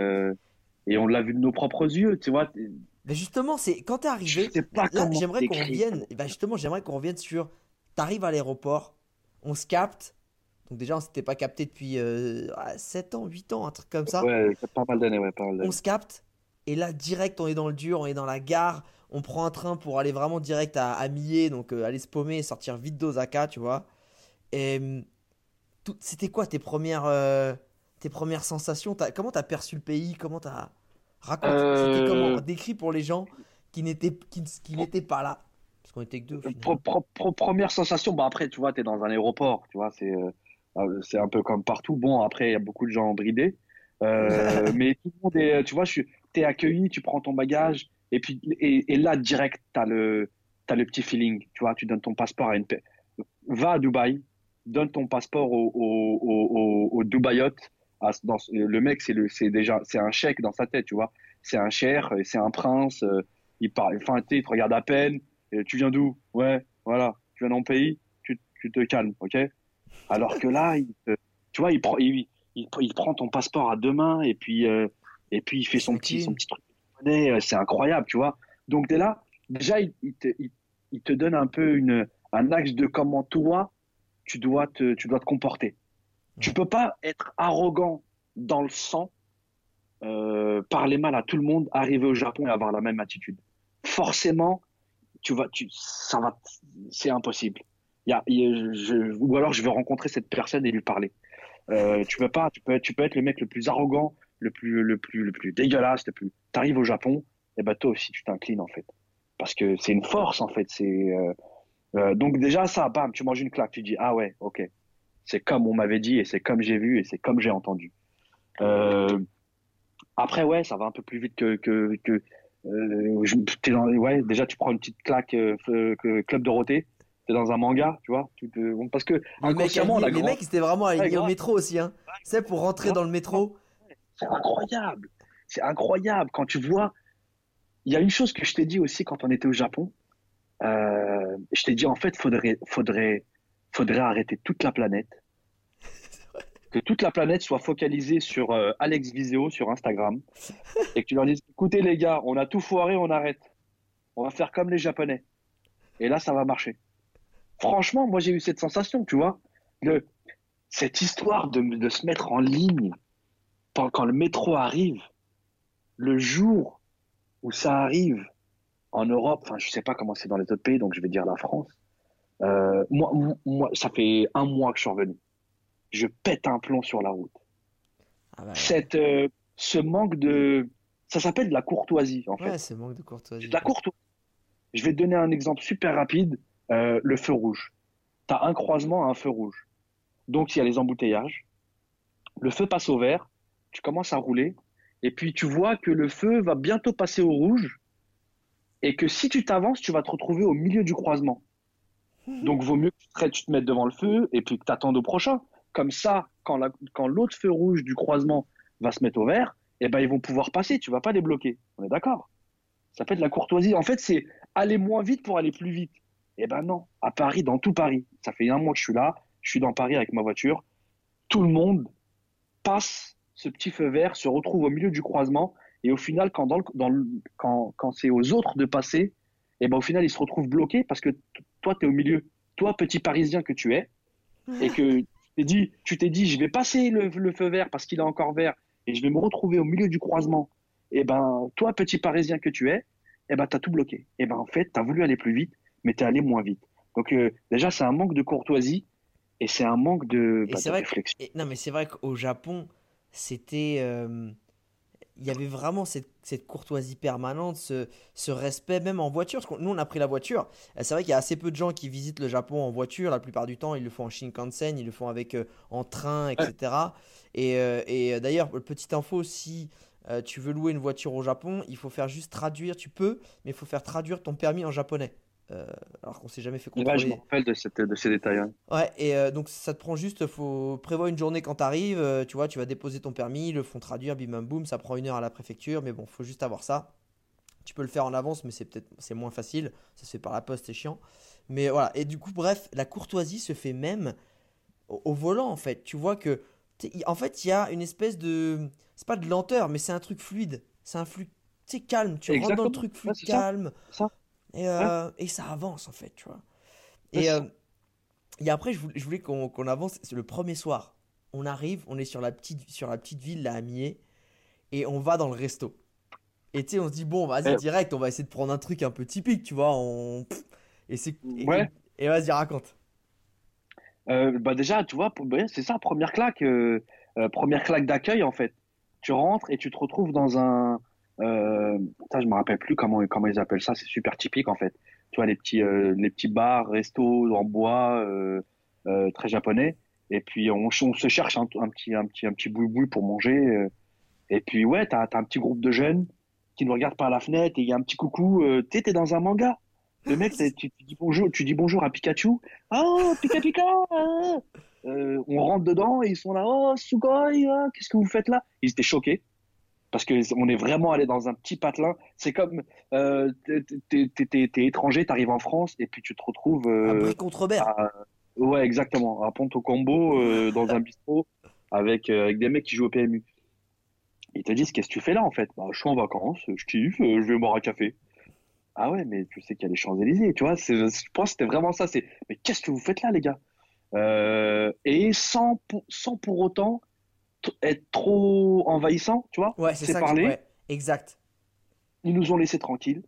[SPEAKER 4] et on l'a vu de nos propres yeux, tu vois.
[SPEAKER 3] Mais justement, c'est quand t'es arrivé. j'aimerais qu'on revienne. Bah justement, j'aimerais qu'on revienne sur. T'arrives à l'aéroport, on se capte. Donc déjà, on s'était pas capté depuis euh, ah, 7 ans, 8 ans, un truc comme ça.
[SPEAKER 4] Ouais, pas mal d'années, ouais, pas mal d'années.
[SPEAKER 3] On se capte. Et là, direct, on est dans le dur, on est dans la gare. On prend un train pour aller vraiment direct à, à Mie, donc euh, aller se paumer et sortir vite d'Osaka, tu vois. Et hum, c'était quoi tes premières, euh, tes premières sensations? T'as- Comment t'as perçu le pays? Comment t'as raconté C'était
[SPEAKER 4] Euh,
[SPEAKER 3] comment Décrit pour les gens qui n'étaient qui, qui n'étaient pas là. Parce qu'on était que deux. au final.
[SPEAKER 4] Pro- pro- pro- première sensation, bah après, tu vois, tu es dans un aéroport, tu vois, c'est euh, euh, c'est un peu comme partout. Bon, après, il y a beaucoup de gens bridés. Euh, mais tout le monde est, tu vois, tu es accueilli, tu prends ton bagage, et puis et, et là, direct, tu as le, t'as le petit feeling, tu vois, tu donnes ton passeport à une... Va à Dubaï, donne ton passeport au, au, au, au, au Dubaïote. à- dans ce- le mec, c'est déjà, c'est un chèque dans sa tête, tu vois. C'est un cher, c'est un prince, euh, il parle, enfin, il te regarde à peine. Et tu viens d'où? Ouais, voilà. Tu viens d'un pays, tu, tu te calmes, ok? Alors que là, il te- tu vois, il prend, il, il, il prend ton passeport à deux mains et puis, euh, et puis il fait son petit, son petit truc. euh, C'est incroyable, tu vois. Donc, dès là, déjà, il, te, il, il te donne un peu une, un axe de comment toi, tu dois te, tu dois te comporter. Tu peux pas être arrogant dans le sang, euh, parler mal à tout le monde, arriver au Japon et avoir la même attitude. Forcément, tu vas, tu, ça va, c'est impossible. Y y a- ou alors je vais rencontrer cette personne et lui parler. Euh, tu peux pas, tu peux, tu peux être le mec le plus arrogant, le plus, le plus, le plus dégueulasse, le plus. Au Japon, et ben toi aussi tu t'inclines en fait, parce que c'est une force en fait. C'est euh, euh, donc déjà ça, bam, tu manges une claque, tu dis ah ouais, ok, c'est comme on m'avait dit et c'est comme j'ai vu et c'est comme j'ai entendu. Après ouais, ça va un peu plus vite que euh, je- t'es dans, ouais, déjà tu prends une petite claque euh, que Club Dorothée, t'es dans un manga, tu vois, tu te- parce que
[SPEAKER 3] Les mecs,
[SPEAKER 4] on a
[SPEAKER 3] les
[SPEAKER 4] grand-
[SPEAKER 3] mecs, c'était vraiment alignés au
[SPEAKER 4] grave.
[SPEAKER 3] métro aussi. Hein. C'est pour rentrer dans le métro.
[SPEAKER 4] C'est incroyable. C'est incroyable quand tu vois. Il y a une chose que je t'ai dit aussi quand on était au Japon. Euh, je t'ai dit en fait, faudrait, faudrait, faudrait arrêter toute la planète. Que toute la planète soit focalisée sur euh, Alex Viseo sur Instagram et que tu leur dises écoutez les gars, on a tout foiré, on arrête. On va faire comme les Japonais. Et là, ça va marcher. Franchement, moi j'ai eu cette sensation, tu vois, de cette histoire de, se mettre en ligne quand, quand le métro arrive, le jour où ça arrive en Europe, enfin je sais pas comment c'est dans les autres pays, donc je vais dire la France. euh, moi, moi, ça fait un mois que je suis revenu. Je pète un plomb sur la route.
[SPEAKER 3] Ah bah,
[SPEAKER 4] Cette, euh, ce manque de, ça s'appelle de la courtoisie en fait.
[SPEAKER 3] ouais, c'est manque de courtoisie.
[SPEAKER 4] De la courtoisie. Je vais te donner un exemple super rapide. euh, le feu rouge. Tu as un croisement à un feu rouge. Donc, il y a les embouteillages. Le feu passe au vert. Tu commences à rouler. Et puis, tu vois que le feu va bientôt passer au rouge. Et que si tu t'avances, tu vas te retrouver au milieu du croisement. Donc, vaut mieux que tu te, tu te mettes devant le feu et puis que tu attendes au prochain. Comme ça, quand la- quand l'autre feu rouge du croisement va se mettre au vert, eh ben, ils vont pouvoir passer. Tu vas pas les bloquer. On est d'accord? Ça fait de la courtoisie. En fait, c'est aller moins vite pour aller plus vite. Eh ben non, à Paris, dans tout Paris. Ça fait un mois que je suis là, je suis dans Paris avec ma voiture. Tout le monde passe ce petit feu vert, se retrouve au milieu du croisement, et au final, quand, dans le- dans le- quand, quand c'est aux autres de passer, eh ben au final, ils se retrouvent bloqués parce que toi, tu es au milieu. Toi, petit Parisien que tu es, et que t'es dit, tu t'es dit, je vais passer le, le feu vert parce qu'il est encore vert, et je vais me retrouver au milieu du croisement. Eh ben, toi, petit Parisien que tu es, eh ben, t'as tout bloqué. Eh ben, en fait, t'as voulu aller plus vite, mais t'es allé moins vite. Donc, euh, déjà, c'est un manque de courtoisie et c'est un manque de,
[SPEAKER 3] Et
[SPEAKER 4] bah,
[SPEAKER 3] c'est
[SPEAKER 4] de
[SPEAKER 3] vrai que-
[SPEAKER 4] réflexion.
[SPEAKER 3] Et- non, mais c'est vrai qu'au Japon, c'était. euh, Il y avait vraiment cette, cette courtoisie permanente, ce, ce respect, même en voiture. Parce que nous, on a pris la voiture. Euh, C'est vrai qu'il y a assez peu de gens qui visitent le Japon en voiture. La plupart du temps, ils le font en Shinkansen, ils le font avec euh, en train, etc. Et, euh, et euh, d'ailleurs, petite info, si euh, tu veux louer une voiture au Japon, il faut faire juste traduire. Tu peux, mais il faut faire traduire ton permis en japonais. Euh, alors qu'on s'est jamais fait
[SPEAKER 4] Ouais, je
[SPEAKER 3] contrôler.
[SPEAKER 4] me rappelle de, cette, de ces détails. hein.
[SPEAKER 3] Ouais, et euh, donc ça te prend juste, faut prévoir une journée quand t'arrives, euh, tu vois, tu vas déposer ton permis, ils le font traduire, bim bam boum, ça prend une heure à la préfecture, mais bon, faut juste avoir ça. Tu peux le faire en avance, mais c'est peut-être c'est moins facile, ça se fait par la poste, c'est chiant. Mais voilà, et du coup, bref, la courtoisie se fait même au, au volant en fait. Tu vois que, en fait, il y a une espèce de, c'est pas de lenteur, mais c'est un truc fluide, c'est un flux, tu sais, calme, tu rentres dans le
[SPEAKER 4] Exactement.
[SPEAKER 3] truc fluide,
[SPEAKER 4] c'est
[SPEAKER 3] calme,
[SPEAKER 4] C'est ça.
[SPEAKER 3] Et, euh, et ça avance en fait, tu vois. Et, euh, et après, je voulais, qu'on avance. C'est le premier soir. On arrive, on est sur la petite, sur la petite ville, là, à Millet, et on va dans le resto. Et tu sais, on se dit, bon, vas-y,
[SPEAKER 4] Ouais.
[SPEAKER 3] direct, on va essayer de prendre un truc un peu typique, tu vois. On... Et c'est.
[SPEAKER 4] Ouais.
[SPEAKER 3] Et, et vas-y, raconte.
[SPEAKER 4] Euh, bah déjà, tu vois, ouais, c'est ça, première claque, euh, euh, première claque d'accueil en fait. Tu rentres et tu te retrouves dans un, ça, je me rappelle plus comment, comment ils appellent ça. C'est super typique, en fait. Tu vois, les petits, euh, les petits bars, restos en bois, euh, euh, très japonais. Et puis, on, on se cherche un, un petit, un petit, un petit boui-boui pour manger. Et puis, ouais, t'as, un petit groupe de jeunes qui nous regardent par la fenêtre et il y a un petit coucou. Tu t'es dans un manga. Le mec, tu, tu dis bonjour, tu dis bonjour à Pikachu. Oh, Pika Pika! Euh, on rentre dedans et ils sont là. Oh, Sugoi, ah, qu'est-ce que vous faites là? Ils étaient choqués parce que on est vraiment allé dans un petit patelin. C'est comme euh, t'es- étranger, t'arrives en France et puis tu te retrouves.
[SPEAKER 3] Un
[SPEAKER 4] euh,
[SPEAKER 3] brie contre
[SPEAKER 4] à- ouais, exactement, à Ponto Combo euh, dans un bistrot avec euh, avec des mecs qui jouent au PMU. Ils te disent qu'est-ce que tu fais là en fait? Bah, je suis en vacances, je kiffe, euh, je vais boire un café. Ah ouais, mais tu sais qu'il y a les Champs-Élysées, tu vois. Je pense que c'était vraiment ça. C'est, mais qu'est-ce que vous faites là, les gars? Euh, et sans pour, sans pour autant être trop envahissant, tu vois.
[SPEAKER 3] Ouais, c'est ça. que-
[SPEAKER 4] parler.
[SPEAKER 3] ouais, exact.
[SPEAKER 4] Ils nous ont laissés tranquilles.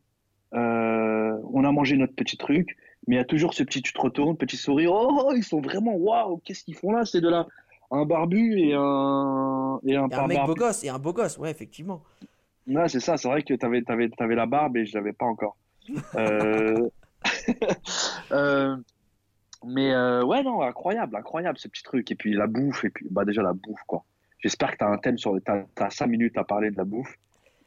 [SPEAKER 4] Euh, on a mangé notre petit truc, mais il y a toujours ce petit, tu te retournes, petit sourire. Oh, ils sont vraiment, waouh, qu'est-ce qu'ils font là? C'est de là. Un barbu et un, et un
[SPEAKER 3] Et un mec
[SPEAKER 4] barbu.
[SPEAKER 3] beau gosse, et un beau gosse, ouais, effectivement.
[SPEAKER 4] Ouais, c'est ça, c'est vrai que t'avais, t'avais, t'avais la barbe et je l'avais pas encore. Euh... euh, Mais ouais, non, incroyable, incroyable ce petit truc. Et puis la bouffe, et puis bah déjà la bouffe, quoi. J'espère que t'as un thème sur, t'as, t'as cinq minutes à parler de la bouffe.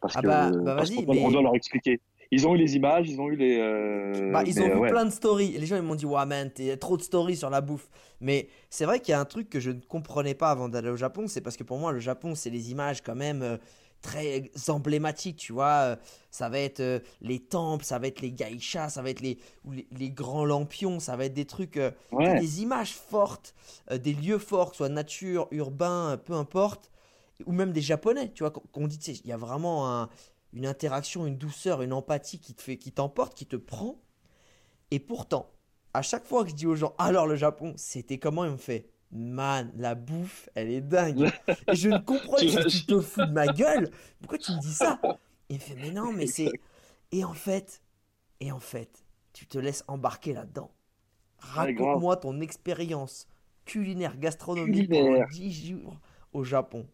[SPEAKER 4] Parce
[SPEAKER 3] Ah
[SPEAKER 4] que,
[SPEAKER 3] bah- bah
[SPEAKER 4] parce on
[SPEAKER 3] mais-
[SPEAKER 4] doit leur expliquer. Ils ont eu les images, ils ont eu les. euh,
[SPEAKER 3] Bah, ils
[SPEAKER 4] mais,
[SPEAKER 3] ont vu
[SPEAKER 4] ouais.
[SPEAKER 3] plein de stories. Les gens, ils m'ont dit, ouais, man, t'as trop de stories sur la bouffe. Mais c'est vrai qu'il y a un truc que je ne comprenais pas avant d'aller au Japon. C'est parce que pour moi, le Japon, c'est les images quand même euh, très emblématiques, tu vois. Euh, Ça va être euh, les temples, ça va être les geishas, ça va être les, les, les grands lampions, ça va être des trucs, euh,
[SPEAKER 4] Ouais.
[SPEAKER 3] des images fortes, euh, des lieux forts, que ce soit nature, urbain, peu importe. Ou même des japonais, tu vois, qu'on dit, tu sais, il y a vraiment un- une interaction, une douceur, une empathie qui te fait, qui t'emporte, qui te prend. Et pourtant, à chaque fois que je dis aux gens, alors le Japon, c'était comment Il me fait, man, la bouffe, elle est dingue. Et je ne comprends pas,
[SPEAKER 4] Tu
[SPEAKER 3] te fous de ma gueule Pourquoi tu me dis ça? Il me fait, mais non, mais c'est. Et en fait, et en fait, tu te laisses embarquer là-dedans. Raconte-moi ton expérience culinaire, gastronomique pendant 10 jours au Japon.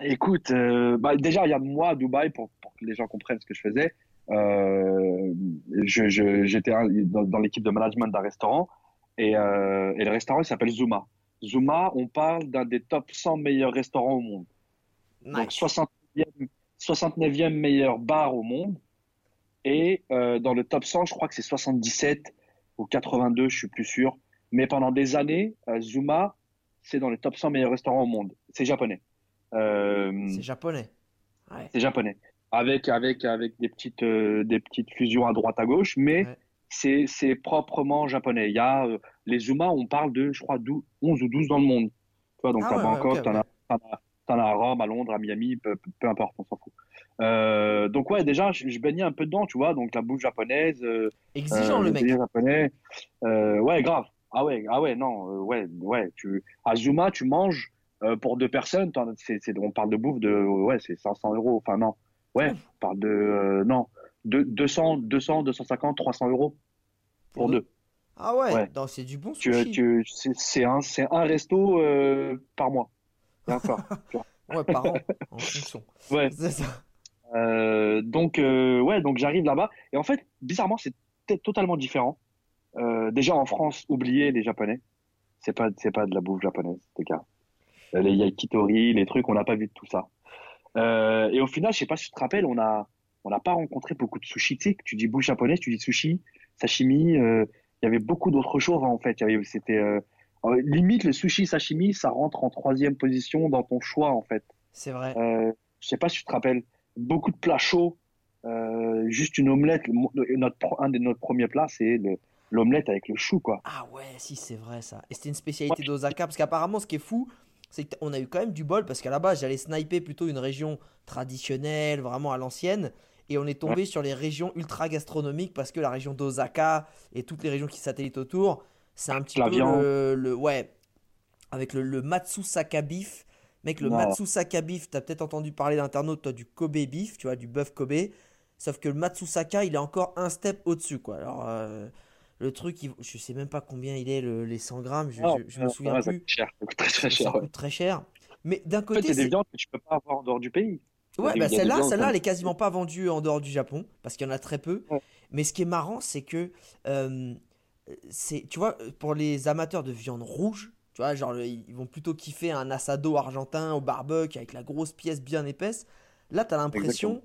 [SPEAKER 4] Écoute, euh, bah, déjà, regarde moi à Dubaï pour, pour que les gens comprennent ce que je faisais. Euh, je, je- j'étais dans, dans l'équipe de management d'un restaurant et, euh, et le restaurant il s'appelle Zuma. Zuma, on parle d'un des top 100 meilleurs restaurants au monde. Donc
[SPEAKER 3] Nice.
[SPEAKER 4] 69e, 69e meilleur bar au monde. Et euh, dans le top 100, je crois que c'est 77 ou 82, je suis plus sûr. Mais pendant des années, euh, Zuma, c'est dans les top 100 meilleurs restaurants au monde. C'est japonais. Euh,
[SPEAKER 3] C'est japonais. Ouais.
[SPEAKER 4] c'est japonais. Avec, avec, avec des petites, des petites fusions à droite à gauche, mais
[SPEAKER 3] Ouais.
[SPEAKER 4] C'est, proprement japonais. Il y a euh, les Zuma, on parle de, je crois, 12, 11 ou 12 dans le monde. Tu vois, donc
[SPEAKER 3] Ah ouais, ouais,
[SPEAKER 4] t'en
[SPEAKER 3] ouais.
[SPEAKER 4] as, t'en as, as à Rome, à Londres, à Miami, peu, importe, on s'en fout. Euh, donc ouais, déjà, je, je baignais un peu dedans, tu vois, donc la bouffe japonaise, euh,
[SPEAKER 3] Exigeant
[SPEAKER 4] euh,
[SPEAKER 3] le mec.
[SPEAKER 4] japonais, ouais, grave. Ah ouais, ah ouais, non, ouais, ouais. Tu, à Zuma, tu manges pour deux personnes. c'est, on parle de bouffe de, ouais, c'est 500 euros. Enfin non, ouais, on parle de, non, de 200, 200, 250, 300 euros pour deux.
[SPEAKER 3] Ah ouais,
[SPEAKER 4] Ouais.
[SPEAKER 3] c'est du bon sushi.
[SPEAKER 4] tu, c'est, c'est un, un resto euh, par mois. Tu vois.
[SPEAKER 3] Ouais, par an, en fonction.
[SPEAKER 4] Ouais.
[SPEAKER 3] C'est ça.
[SPEAKER 4] Euh, donc euh, ouais, donc j'arrive là-bas et en fait, bizarrement, c'est totalement différent. Déjà en France, oubliez les Japonais. C'est pas, c'est pas de la bouffe japonaise, les gars. Les yakitori, les trucs, on n'a pas vu de tout ça. Et au final, je sais pas si tu te rappelles, on a, on n'a pas rencontré beaucoup de sushi. Tu sais, tu dis bouffe japonaise, tu dis sushi, sashimi. euh, Il y avait beaucoup d'autres choses en fait. C'était euh, limite le sushi sashimi, ça rentre en troisième position dans ton choix en fait.
[SPEAKER 3] C'est vrai.
[SPEAKER 4] Euh, je sais pas si tu te rappelles, beaucoup de plats chauds, euh, juste une omelette. Le- Notre, un de notre premiers plats, c'est le- l'omelette avec le chou, quoi.
[SPEAKER 3] Ah ouais, si, c'est vrai ça. Et c'était une spécialité
[SPEAKER 4] Ouais.
[SPEAKER 3] d'Osaka. Parce qu'apparemment, ce qui est fou, c'est qu'on a eu quand même du bol. Parce qu'à la base, j'allais sniper plutôt une région traditionnelle, vraiment à l'ancienne. Et on est tombé sur les régions ultra gastronomiques. Parce que la région d'Osaka et toutes les régions qui satellitent autour, c'est un petit peu le, le- Ouais. Avec le, le Matsusaka beef. Mec, le. Matsusaka beef, t'as peut-être entendu parler d'internaute, toi, du Kobe beef, tu vois, du bœuf Kobe. Sauf que le Matsusaka, il est encore un step au-dessus, quoi. Alors, euh, le truc, il- je sais même pas combien il est, le- les 100 grammes, je, je- je me
[SPEAKER 4] non,
[SPEAKER 3] souviens
[SPEAKER 4] ouais, ça
[SPEAKER 3] plus.
[SPEAKER 4] coûte cher, ça coûte très très
[SPEAKER 3] Ça
[SPEAKER 4] cher. ouais.
[SPEAKER 3] coûte très cher. Mais d'un
[SPEAKER 4] En fait,
[SPEAKER 3] côté,
[SPEAKER 4] il y a des
[SPEAKER 3] c'est-
[SPEAKER 4] viandes que tu peux pas avoir en dehors du pays.
[SPEAKER 3] Ouais, bah celle-là, celle-là, elle est quasiment pas vendue en dehors du Japon parce qu'il y en a très peu.
[SPEAKER 4] Ouais.
[SPEAKER 3] Mais ce qui est marrant, c'est que euh, c'est, tu vois, pour les amateurs de viande rouge, tu vois, genre ils vont plutôt kiffer un asado argentin au barbecue avec la grosse pièce bien épaisse. Là, t'as l'impression,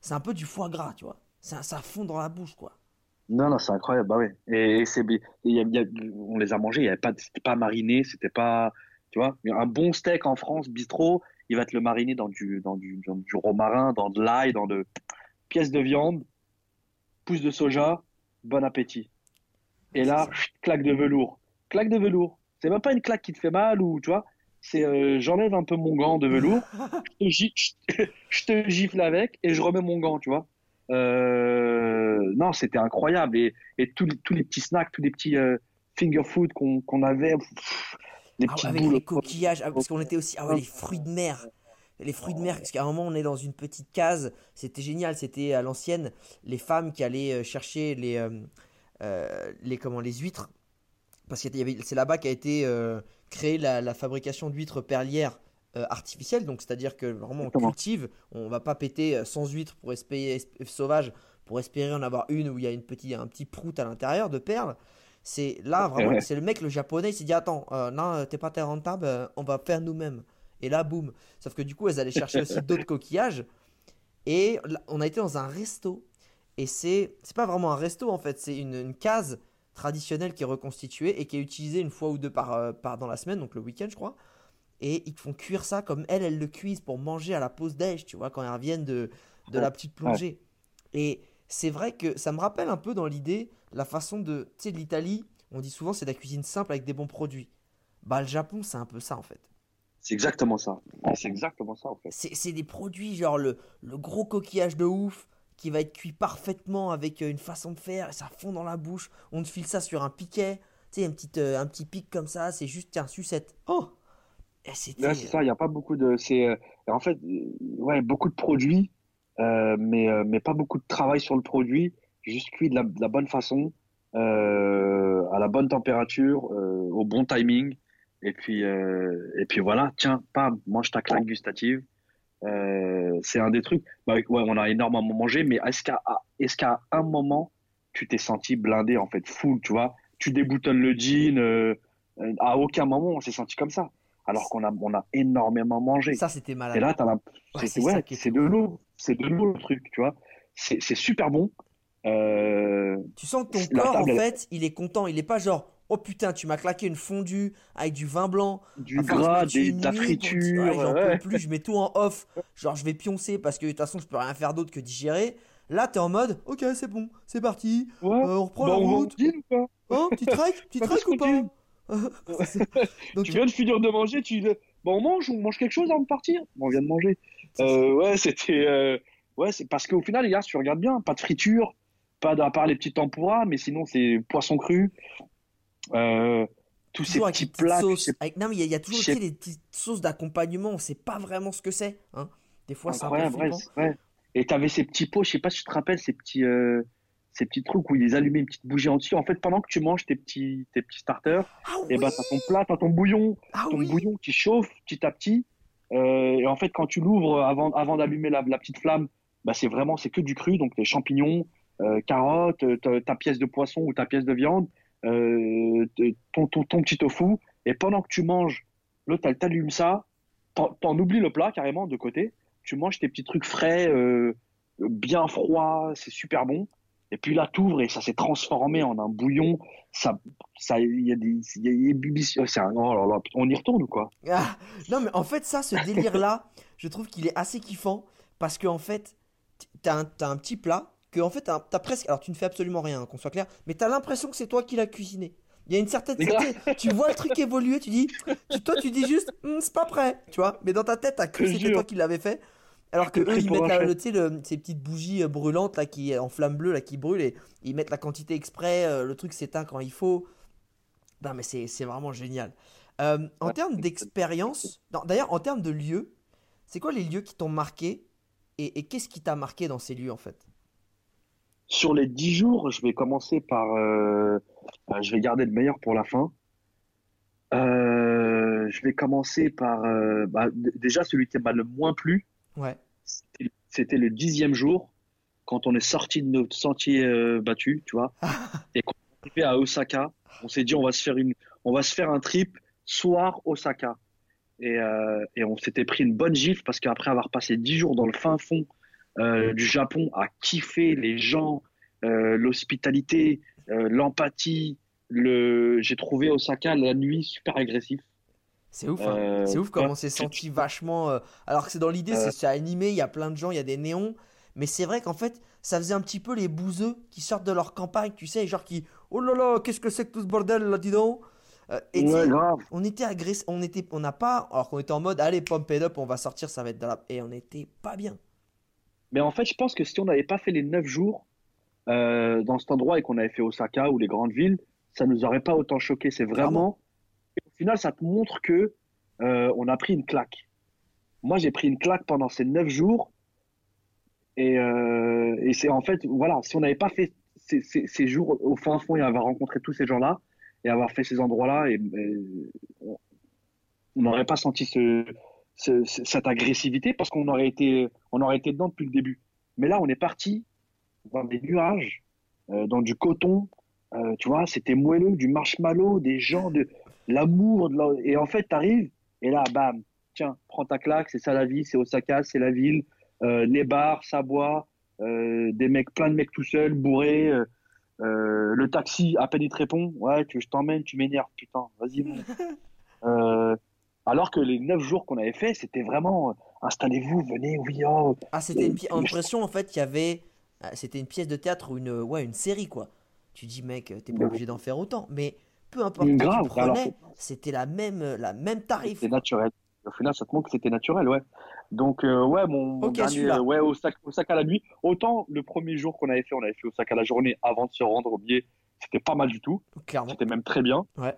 [SPEAKER 3] c'est un peu du foie gras, tu vois. Ça, ça fond dans la bouche, quoi.
[SPEAKER 4] Non, non, c'est incroyable, bah ouais. Et, et c'est, bi- il y a- il y a- on les a mangés, il y avait pas, c'était pas mariné, c'était pas, tu vois, un bon steak en France, bistrot, il va te le mariner dans du, dans du, dans du romarin, dans de l'ail, dans de pièces de viande, pousse de soja, bon appétit. Et là, chut, claque de velours, claque de velours. C'est même pas une claque qui te fait mal ou, tu vois, c'est, euh, j'enlève un peu mon gant de velours, je te, je- te gifle avec et je remets mon gant, tu vois. Euh, non, c'était incroyable. Et, et tous, les, tous les petits snacks, tous les petits euh, finger food qu'on qu'on avait, pff, les
[SPEAKER 3] Ah, avec
[SPEAKER 4] boules.
[SPEAKER 3] les coquillages, ah, parce qu'on était aussi, ah ouais, les fruits de mer. Les fruits de mer, parce qu'à un moment on est dans une petite case, c'était génial, c'était à l'ancienne, les femmes qui allaient euh, chercher les, euh, euh, les, comment, les huîtres, parce que c'est là-bas qu'a été euh, créée la, la fabrication d'huîtres perlières euh, artificielles, donc c'est-à-dire que vraiment on
[SPEAKER 4] Exactement.
[SPEAKER 3] cultive, on va pas péter euh, 100 huîtres pour espérer, esp- sauvages pour espérer en avoir une où il y a une petit, un petit prout à l'intérieur de perles. C'est là vraiment, c'est le mec, le japonais, il s'est dit attends, euh, non, euh, t'es pas très rentable, euh, on va faire nous-mêmes. Et là, boum. Sauf que du coup, elles allaient chercher aussi d'autres coquillages. Et là, on a été dans un resto. Et c'est, c'est pas vraiment un resto en fait, c'est une, une case traditionnelle qui est reconstituée et qui est utilisée une fois ou deux par, euh, par dans la semaine, donc le week-end, je crois. Et ils font cuire ça comme elles, elles le cuisent pour manger à la pause déj, tu vois, quand elles reviennent de, de la petite plongée. Et c'est vrai que ça me rappelle un peu dans l'idée la façon de. Tu sais, l'Italie, on dit souvent c'est de la cuisine simple avec des bons produits. Bah, le Japon, c'est un peu ça en fait.
[SPEAKER 4] C'est exactement ça. C'est exactement ça, en fait.
[SPEAKER 3] C'est c'est des produits genre le, le gros coquillage de ouf qui va être cuit parfaitement avec euh, une façon de faire et ça fond dans la bouche. On te file ça sur un piquet, tu sais, un petit, euh, un petit pic comme ça, c'est juste un sucette. Oh
[SPEAKER 4] c'est ça, il n'y a pas beaucoup de. C'est, euh, en fait, euh, ouais, beaucoup de produits, euh, mais, euh, mais pas beaucoup de travail sur le produit, juste cuit de la, de la bonne façon, euh, à la bonne température, euh, au bon timing. Et puis, euh, et puis voilà, tiens, pas mange ta claque gustative. Euh, c'est un des trucs. Bah, ouais, on a énormément mangé, mais est-ce qu'à est-ce qu'à un moment, tu t'es senti blindé, en fait, full, tu vois? Tu déboutonnes le jean, euh, euh, à aucun moment on s'est senti comme ça. Alors qu'on a, on a énormément mangé.
[SPEAKER 3] Ça, c'était malade.
[SPEAKER 4] Et là, t'as la...
[SPEAKER 3] Ouais,
[SPEAKER 4] c'est ouais, de l'eau. C'est de l'eau, le truc, tu vois. C'est c'est super bon. Euh,
[SPEAKER 3] Tu sens que ton corps, en
[SPEAKER 4] elle-
[SPEAKER 3] fait, il est content. Il est pas genre, oh putain, tu m'as claqué une fondue avec du vin blanc.
[SPEAKER 4] du gras, des, de la friture.
[SPEAKER 3] Ouais, j'en peux plus, je mets tout en off. Genre, je vais pioncer parce que de toute façon, je peux rien faire d'autre que digérer. Là, t'es en mode, ok, c'est bon, c'est parti. Euh, on reprend
[SPEAKER 4] Bah,
[SPEAKER 3] la
[SPEAKER 4] on
[SPEAKER 3] route.
[SPEAKER 4] au deal ou pas
[SPEAKER 3] Hein, petit trek, petit
[SPEAKER 4] Bah,
[SPEAKER 3] trek ou pas? Donc,
[SPEAKER 4] Tu viens de finir de manger, tu bah, on mange, on mange quelque chose avant de partir. Bon, on vient de manger. Euh, ouais, c'était euh, ouais, c'est parce qu'au final, les gars, si tu regardes bien, pas de friture, pas à part les petits tempura, mais sinon c'est poisson cru. Euh, tous ces
[SPEAKER 3] toujours
[SPEAKER 4] petits plats,
[SPEAKER 3] Avec- Non, mais il y, a- il y a toujours
[SPEAKER 4] sais,
[SPEAKER 3] des petites sauces d'accompagnement. On sait pas vraiment ce que c'est. Hein. Des fois, c'est un peu
[SPEAKER 4] ouais. Et t'avais ces petits pots, je sais pas si tu te rappelles, ces petits, euh, ces petits trucs où ils allumaient une petite bougie en dessus. En fait, pendant que tu manges tes petits, tes petits starters,
[SPEAKER 3] Ah
[SPEAKER 4] et
[SPEAKER 3] oui,
[SPEAKER 4] ben t'as ton plat, t'as ton bouillon,
[SPEAKER 3] ah
[SPEAKER 4] ton
[SPEAKER 3] oui.
[SPEAKER 4] bouillon qui chauffe petit à petit. Euh, et en fait, quand tu l'ouvres avant, avant d'allumer la, la petite flamme, bah c'est vraiment c'est que du cru, donc les champignons, euh, carottes, euh, ta, ta pièce de poisson ou ta pièce de viande, euh, ton, ton, ton petit tofu. Et pendant que tu manges, l'autre elle t'allume ça, t'en oublies le plat carrément de côté. Tu manges tes petits trucs frais, bien froids, c'est super bon. Puis là, t'ouvres et ça s'est transformé en un bouillon. Ça, ça, il y a des, il y a des BBC c'est un, oh là là, on y retourne ou quoi?
[SPEAKER 3] Ah, non, mais en fait, ça, ce délire-là, je trouve qu'il est assez kiffant parce que en fait, t'as un, t'as un petit plat que en fait, t'as presque. Alors, tu ne fais absolument rien, hein, qu'on soit clair, mais t'as l'impression que c'est toi qui l'as cuisiné. Il y a une certaine. Tu vois le truc évoluer, tu dis. tu- toi, tu dis juste, Hum, c'est pas prêt, tu vois. Mais dans ta tête, t'as cru que c'était toi qui l'avais fait. Alors que eux, ils mettent la- le- ces petites bougies euh, brûlantes là qui en flamme bleue là qui brûlent et ils mettent la quantité exprès. euh, le truc s'éteint quand il faut. Non, mais c'est vraiment génial. Euh, en
[SPEAKER 4] Ouais.
[SPEAKER 3] termes d'expérience, d'ailleurs, en termes de lieux, c'est quoi les lieux qui t'ont marqué et, et qu'est-ce qui t'a marqué dans ces lieux en fait?
[SPEAKER 4] Sur les dix jours, je vais commencer par, euh, je vais garder le meilleur pour la fin. Je vais commencer par, bah, déjà celui qui m'a le moins plu,
[SPEAKER 3] Ouais.
[SPEAKER 4] c'était- le dixième jour quand on est sorti de notre sentier euh, battu, tu vois, et qu'on est arrivé à Osaka. On s'est dit on va se faire une, on va se faire un trip soir Osaka. Et, euh, et on s'était pris une bonne gifle parce qu'après avoir passé dix jours dans le fin fond euh, du Japon à kiffer les gens, euh, l'hospitalité, l'empathie, le, j'ai trouvé Osaka la nuit super agressif.
[SPEAKER 3] C'est ouf, hein.
[SPEAKER 4] Euh,
[SPEAKER 3] c'est ouf comme on s'est senti vachement. euh, Alors que c'est dans l'idée,
[SPEAKER 4] Euh.
[SPEAKER 3] c'est c'est animé, il y a plein de gens, il y a des néons. Mais c'est vrai qu'en fait, ça faisait un petit peu les bouseux qui sortent de leur campagne, tu sais, genre qui. Oh là là, qu'est-ce que c'est que tout ce bordel là, dis donc? Euh, Et
[SPEAKER 4] Ouais,
[SPEAKER 3] on était agressé, on était, on n'a pas, alors qu'on était en mode, allez, pump it up, on va sortir, ça va être dans la. Et on était pas bien.
[SPEAKER 4] Mais en fait, je pense que si on n'avait pas fait les neuf jours euh, dans cet endroit et qu'on avait fait Osaka ou les grandes villes, ça nous aurait pas autant choqué. C'est vraiment. Au final, ça te montre que euh, on a pris une claque. Moi, j'ai pris une claque pendant ces neuf jours. Et, euh, c'est en fait, voilà, si on n'avait pas fait ces, jours au fin fond et avoir rencontré tous ces gens-là et avoir fait ces endroits-là, et, on n'aurait pas senti ce, ce- ce- cette agressivité parce qu'on aurait été, on aurait été dedans depuis le début. Mais là, on est parti dans des nuages, euh, dans du coton, tu vois, c'était moelleux, du marshmallow, des gens, de l'amour. la- Et en fait, tu arrives et là, bam, tiens, prends ta claque, c'est ça la vie, c'est Osaka, c'est la ville, euh, les bars, ça boit, euh, des mecs, plein de mecs tout seuls, bourrés. euh, le taxi, à peine il te répond, ouais, tu veux je t'emmène, tu m'énerves, putain, vas-y. alors que les neuf jours qu'on avait fait, c'était vraiment installez-vous, venez, oui, oh.
[SPEAKER 3] Ah, c'était une impression en fait qu'il y avait. ah, C'était une pièce de théâtre ou une, ouais, une série quoi. Tu dis, mec, t'es pas obligé d'en faire autant. Mais peu importe
[SPEAKER 4] grave,
[SPEAKER 3] tu prenais, c'était la même, la même tarif.
[SPEAKER 4] C'était naturel. Au final, ça te montre que c'était naturel, ouais. Donc, euh, ouais, mon, mon
[SPEAKER 3] Ok,
[SPEAKER 4] dernier,
[SPEAKER 3] celui-là.
[SPEAKER 4] ouais, Osaka, Osaka la nuit. Autant le premier jour qu'on avait fait, on avait fait Osaka la journée avant de se rendre au billet, c'était pas mal du tout.
[SPEAKER 3] Clairement.
[SPEAKER 4] C'était même très bien.
[SPEAKER 3] Ouais.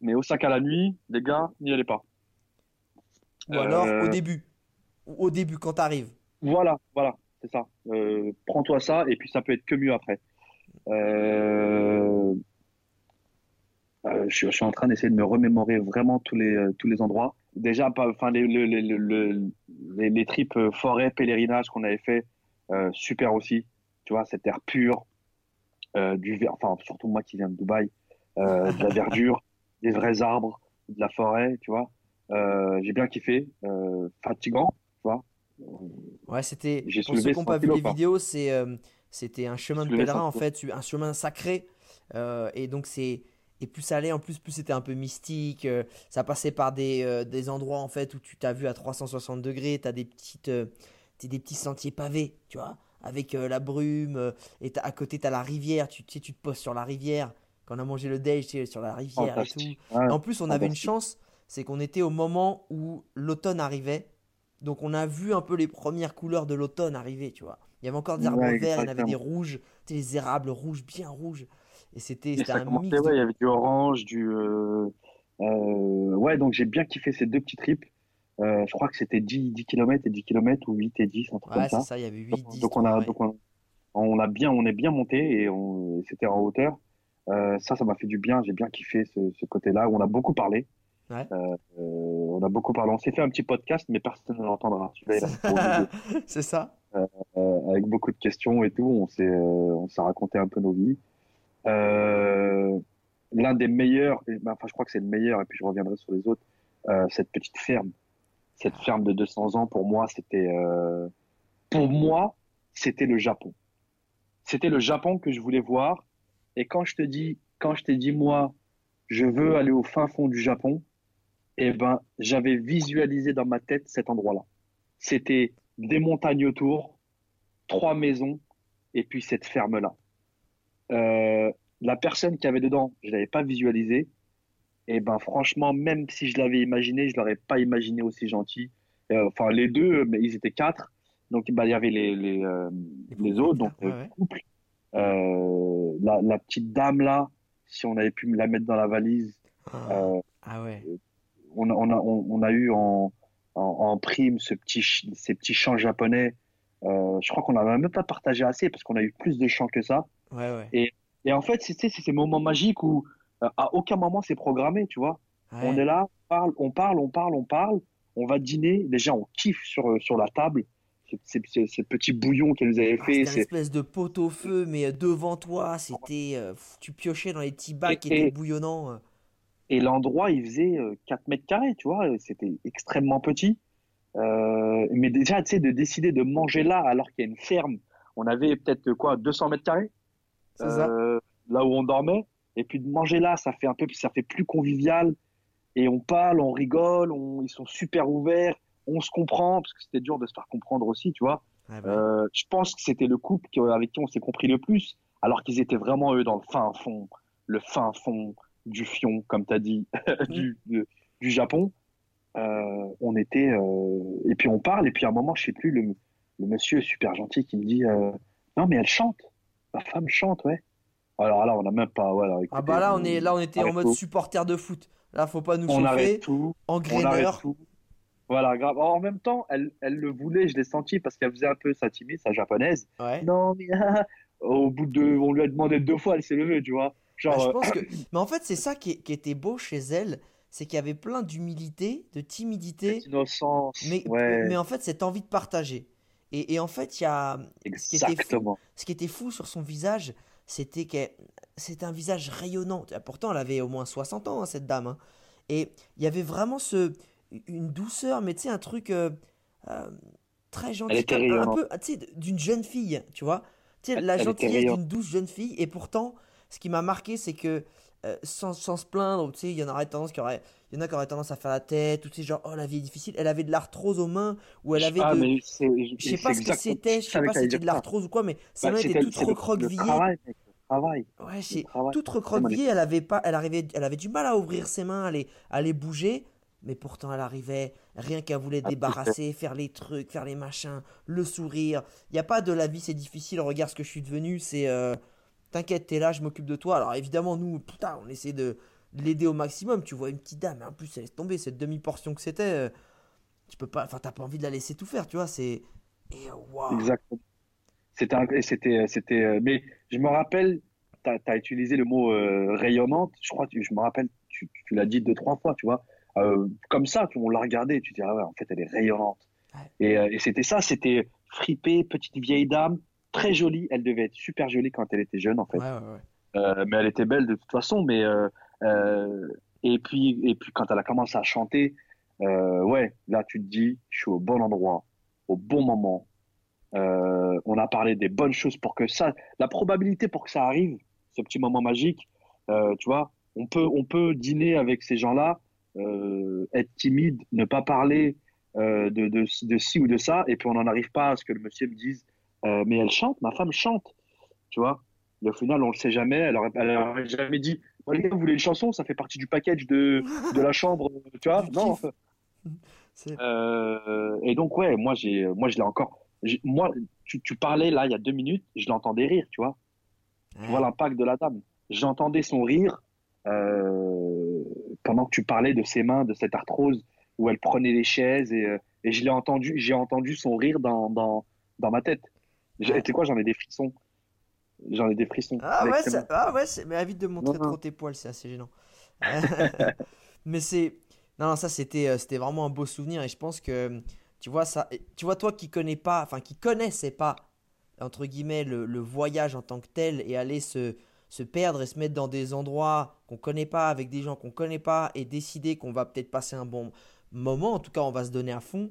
[SPEAKER 4] Mais Osaka la nuit, les gars, n'y allez pas.
[SPEAKER 3] Ou alors
[SPEAKER 4] Euh,
[SPEAKER 3] au début. Ou Au début, quand t'arrives.
[SPEAKER 4] Voilà, voilà, c'est ça. Euh, Prends-toi ça et puis ça peut être que mieux après. Euh, euh, je, suis- je suis en train d'essayer de me remémorer vraiment tous les, euh, tous les endroits. Déjà, enfin, les, les, les, les, trips euh, forêt, pèlerinage qu'on avait fait, euh, super aussi. Tu vois, cet air pur, euh, du ver- enfin, surtout moi qui viens de Dubaï, de la verdure, des vrais arbres, de la forêt, tu vois. J'ai bien kiffé. Fatigant, tu vois.
[SPEAKER 3] Ouais, c'était. Pour ceux qui n'ont
[SPEAKER 4] 100
[SPEAKER 3] pas vu les vidéos, c'était un chemin de pèlerin
[SPEAKER 4] 100
[SPEAKER 3] en fait, un chemin sacré. Et donc c'est. Et plus ça allait, en plus, plus c'était un peu mystique. euh, ça passait par des, euh, des endroits en fait où tu t'as vu à 360 degrés. T'as des petites, euh, des petits sentiers pavés, tu vois, avec euh, la brume. et à côté t'as la rivière. Tu, tu sais, tu te poses sur la rivière. Quand on a mangé le déj, tu sais, sur la rivière et tout. En plus, on avait une chance, c'est qu'on était au moment où l'automne arrivait. Donc on a vu un peu les premières couleurs de l'automne arriver, tu vois. Il y avait encore des arbres
[SPEAKER 4] Ouais,
[SPEAKER 3] verts, il y en avait des rouges, tu sais, les érables rouges, bien rouges. Et c'était un mix de-
[SPEAKER 4] ouais, il y avait du orange, du. euh, euh, ouais, donc j'ai bien kiffé ces deux petits trips. Euh, je crois que c'était 10, 10 km et 10 km ou 8 et 10, un truc
[SPEAKER 3] Ouais,
[SPEAKER 4] comme
[SPEAKER 3] c'est
[SPEAKER 4] ça.
[SPEAKER 3] ça, il y avait 8,
[SPEAKER 4] Donc,
[SPEAKER 3] 10,
[SPEAKER 4] donc on a,
[SPEAKER 3] ouais.
[SPEAKER 4] donc on, on a bien, on est bien monté et c'était en hauteur. Ça, ça m'a fait du bien. J'ai bien kiffé ce, ce côté-là où on a beaucoup parlé.
[SPEAKER 3] Ouais.
[SPEAKER 4] Euh, on a beaucoup parlé. On s'est fait un petit podcast, mais personne ne l'entendra.
[SPEAKER 3] C'est ça.
[SPEAKER 4] Euh, avec beaucoup de questions et tout. On s'est, on s'est raconté un peu nos vies. Euh, l'un des meilleurs, ben, enfin, je crois que c'est le meilleur, et puis je reviendrai sur les autres. euh, cette petite ferme, cette ferme de 200 ans, pour moi, c'était, euh, pour moi, c'était le Japon. C'était le Japon que je voulais voir. Et quand je te dis, quand je t'ai dit moi, je veux aller au fin fond du Japon, eh ben, j'avais visualisé dans ma tête cet endroit-là. C'était des montagnes autour, trois maisons, et puis cette ferme-là. Euh, la personne qui avait dedans, je l'avais pas visualisé. Et ben franchement, même si je l'avais imaginé, je l'aurais pas imaginé aussi gentil. Euh, enfin, les deux, mais ils étaient quatre. Donc, bah, il y avait les, les, euh, les autres, donc le
[SPEAKER 3] ouais.
[SPEAKER 4] couple. La, la petite dame là, si on avait pu me la mettre dans la valise, euh,
[SPEAKER 3] Ah ouais.
[SPEAKER 4] on, a, on, a, on, on a eu en, en, en prime ce petit, ces petits chants japonais. Je crois qu'on n'en a même pas partagé assez parce qu'on a eu plus de chants que ça.
[SPEAKER 3] Ouais, ouais.
[SPEAKER 4] Et en fait, c'est ces moments magiques où euh, à aucun moment c'est programmé, tu vois. On est là, on parle, on parle, on parle, on parle. On va dîner. Déjà, on kiffe sur, sur la table. ces, petits bouillons qu'elle nous avait
[SPEAKER 3] Ah,
[SPEAKER 4] fait. C'est-
[SPEAKER 3] espèce de pot au feu, mais euh, devant toi, c'était. euh, tu piochais dans les petits bacs qui
[SPEAKER 4] Et-
[SPEAKER 3] étaient
[SPEAKER 4] et-
[SPEAKER 3] bouillonnants. euh.
[SPEAKER 4] Et l'endroit, il faisait euh, 4 mètres carrés, tu vois, c'était extrêmement petit. Euh, mais déjà, tu sais, de décider de manger là alors qu'il y a une ferme, on avait peut-être quoi, 200 mètres carrés. Euh, là où on dormait, et puis de manger là, ça fait un peu, ça fait plus convivial, et on parle, on rigole, on, ils sont super ouverts, on se comprend, parce que c'était dur de se faire comprendre aussi, tu vois.
[SPEAKER 3] Bah,
[SPEAKER 4] Euh, je pense que c'était le couple qui- avec qui on s'est compris le plus, alors qu'ils étaient vraiment eux dans le fin fond, le fin fond du fion, comme tu as dit, du, de- du Japon. Euh, on était et puis on parle et puis à un moment, je sais plus, le, le monsieur super gentil qui me dit non mais elle chante, ma femme chante, ouais. Alors là, on n'a même pas, voilà.
[SPEAKER 3] Ah bah là, on est là, on était en mode
[SPEAKER 4] tout.
[SPEAKER 3] supporter de foot. Là, faut pas nous
[SPEAKER 4] on
[SPEAKER 3] chauffer.
[SPEAKER 4] arrête tout.
[SPEAKER 3] En graineur.
[SPEAKER 4] Voilà, grave. En même temps, elle, elle le voulait, je l'ai senti parce qu'elle faisait un peu sa timide, sa japonaise.
[SPEAKER 3] Ouais.
[SPEAKER 4] Non, mais ah, au bout de, on lui a demandé deux fois, elle s'est levée, tu vois.
[SPEAKER 3] Bah,
[SPEAKER 4] Genre,
[SPEAKER 3] je
[SPEAKER 4] euh,
[SPEAKER 3] pense que. Mais en fait, c'est ça qui, qui était beau chez elle, c'est qu'il y avait plein d'humilité, de timidité,
[SPEAKER 4] cette innocence.
[SPEAKER 3] mais,
[SPEAKER 4] ouais,
[SPEAKER 3] mais en fait, cette envie de partager. Et, et en fait, il y a. ce qui était fou-
[SPEAKER 4] exactement.
[SPEAKER 3] Ce qui était fou sur son visage, c'était que c'était un visage rayonnant. Pourtant, elle avait au moins 60 ans, hein, cette dame. hein. Et il y avait vraiment ce, une douceur, mais tu sais, un truc euh, euh, très gentil,
[SPEAKER 4] était
[SPEAKER 3] comme un
[SPEAKER 4] rayonnante.
[SPEAKER 3] peu, tu sais, d'une jeune fille, tu vois. Tu sais,
[SPEAKER 4] Elle-
[SPEAKER 3] la
[SPEAKER 4] elle
[SPEAKER 3] gentillesse d'une douce jeune fille. Et pourtant, ce qui m'a marqué, c'est que euh, sans, sans se plaindre, tu sais, il y en aurait tendance qui aurait, il y en a qui auraient tendance à faire la tête, ou tu sais, genre, oh la vie est difficile. Elle avait de l'arthrose aux mains, ou elle avait
[SPEAKER 4] Ah,
[SPEAKER 3] de, je sais pas ce que c'était, je sais pas si c'était de
[SPEAKER 4] ça.
[SPEAKER 3] l'arthrose ou quoi, mais ses
[SPEAKER 4] Bah, le- Le
[SPEAKER 3] recroquevillées.
[SPEAKER 4] travail.
[SPEAKER 3] Ouais, c'est toute recroquevillée, elle avait pas, elle arrivait, elle avait du mal à ouvrir ses mains, à les, à les bouger, mais pourtant elle arrivait, rien qu'elle voulait
[SPEAKER 4] Ah,
[SPEAKER 3] débarrasser, faire les trucs, faire les machins, le sourire. Il y a pas de la vie c'est difficile, regarde ce que je suis devenu, c'est euh, t'inquiète, t'es là, je m'occupe de toi. Alors évidemment nous, putain, on essaie de l'aider au maximum. Tu vois une petite dame, en plus elle laisse tomber cette demi portion que c'était. euh, tu peux pas, enfin t'as pas envie de la laisser tout faire, tu vois. C'est et euh, waouh.
[SPEAKER 4] Exactement. C'était, c'était, c'était, euh, mais je me rappelle, tu as, utilisé le mot euh, rayonnante. Je crois je me rappelle, tu, tu l'as dit deux, trois fois, tu vois. Euh, comme ça, on l'a regardé, tu te dis, ah ouais, en fait, elle est rayonnante.
[SPEAKER 3] Ouais.
[SPEAKER 4] Et, euh, et c'était ça, c'était fripée, petite vieille dame, très jolie. Elle devait être super jolie quand elle était jeune, en fait.
[SPEAKER 3] Ouais, ouais, ouais.
[SPEAKER 4] Euh, mais elle était belle de toute façon. Mais euh, euh, et puis et puis quand elle a commencé à chanter, ouais, là tu te dis, je suis au bon endroit, au bon moment. On a parlé des bonnes choses pour que ça, la probabilité pour que ça arrive, ce petit moment magique, tu vois, on peut on peut dîner avec ces gens-là, euh, être timide, ne pas parler euh, de, de de ci ou de ça, et puis on n'en arrive pas à ce que le monsieur me dise, euh, mais elle chante, ma femme chante, tu vois. Et au final, on le sait jamais. Elle aurait, elle aurait jamais dit oh, les gars, vous voulez une chanson Ça fait partie du package de, de la chambre, tu vois Non. Euh, et donc, ouais, moi, j'ai, moi je l'ai encore. Moi, tu, tu parlais là il y a deux minutes, je l'entendais rire, tu vois. Tu vois l'impact de la dame. J'entendais son rire euh, pendant que tu parlais de ses mains, de cette arthrose où elle prenait les chaises et, et je l'ai entendu, j'ai entendu son rire dans, dans, dans ma tête.
[SPEAKER 3] Ouais.
[SPEAKER 4] Tu sais quoi, j'en ai des frissons. J'en ai des frissons.
[SPEAKER 3] Ah ouais, ça- ah ouais, mais évite de montrer
[SPEAKER 4] Non, non.
[SPEAKER 3] trop tes poils, c'est assez gênant. mais c'est, non, non, ça c'était, euh, c'était vraiment un beau souvenir et je pense que, tu vois ça, tu vois toi qui connais pas, enfin qui connaissais pas entre guillemets le, le voyage en tant que tel et aller se, se perdre et se mettre dans des endroits qu'on connaît pas avec des gens qu'on connaît pas et décider qu'on va peut-être passer un bon moment, en tout cas on va se donner à fond.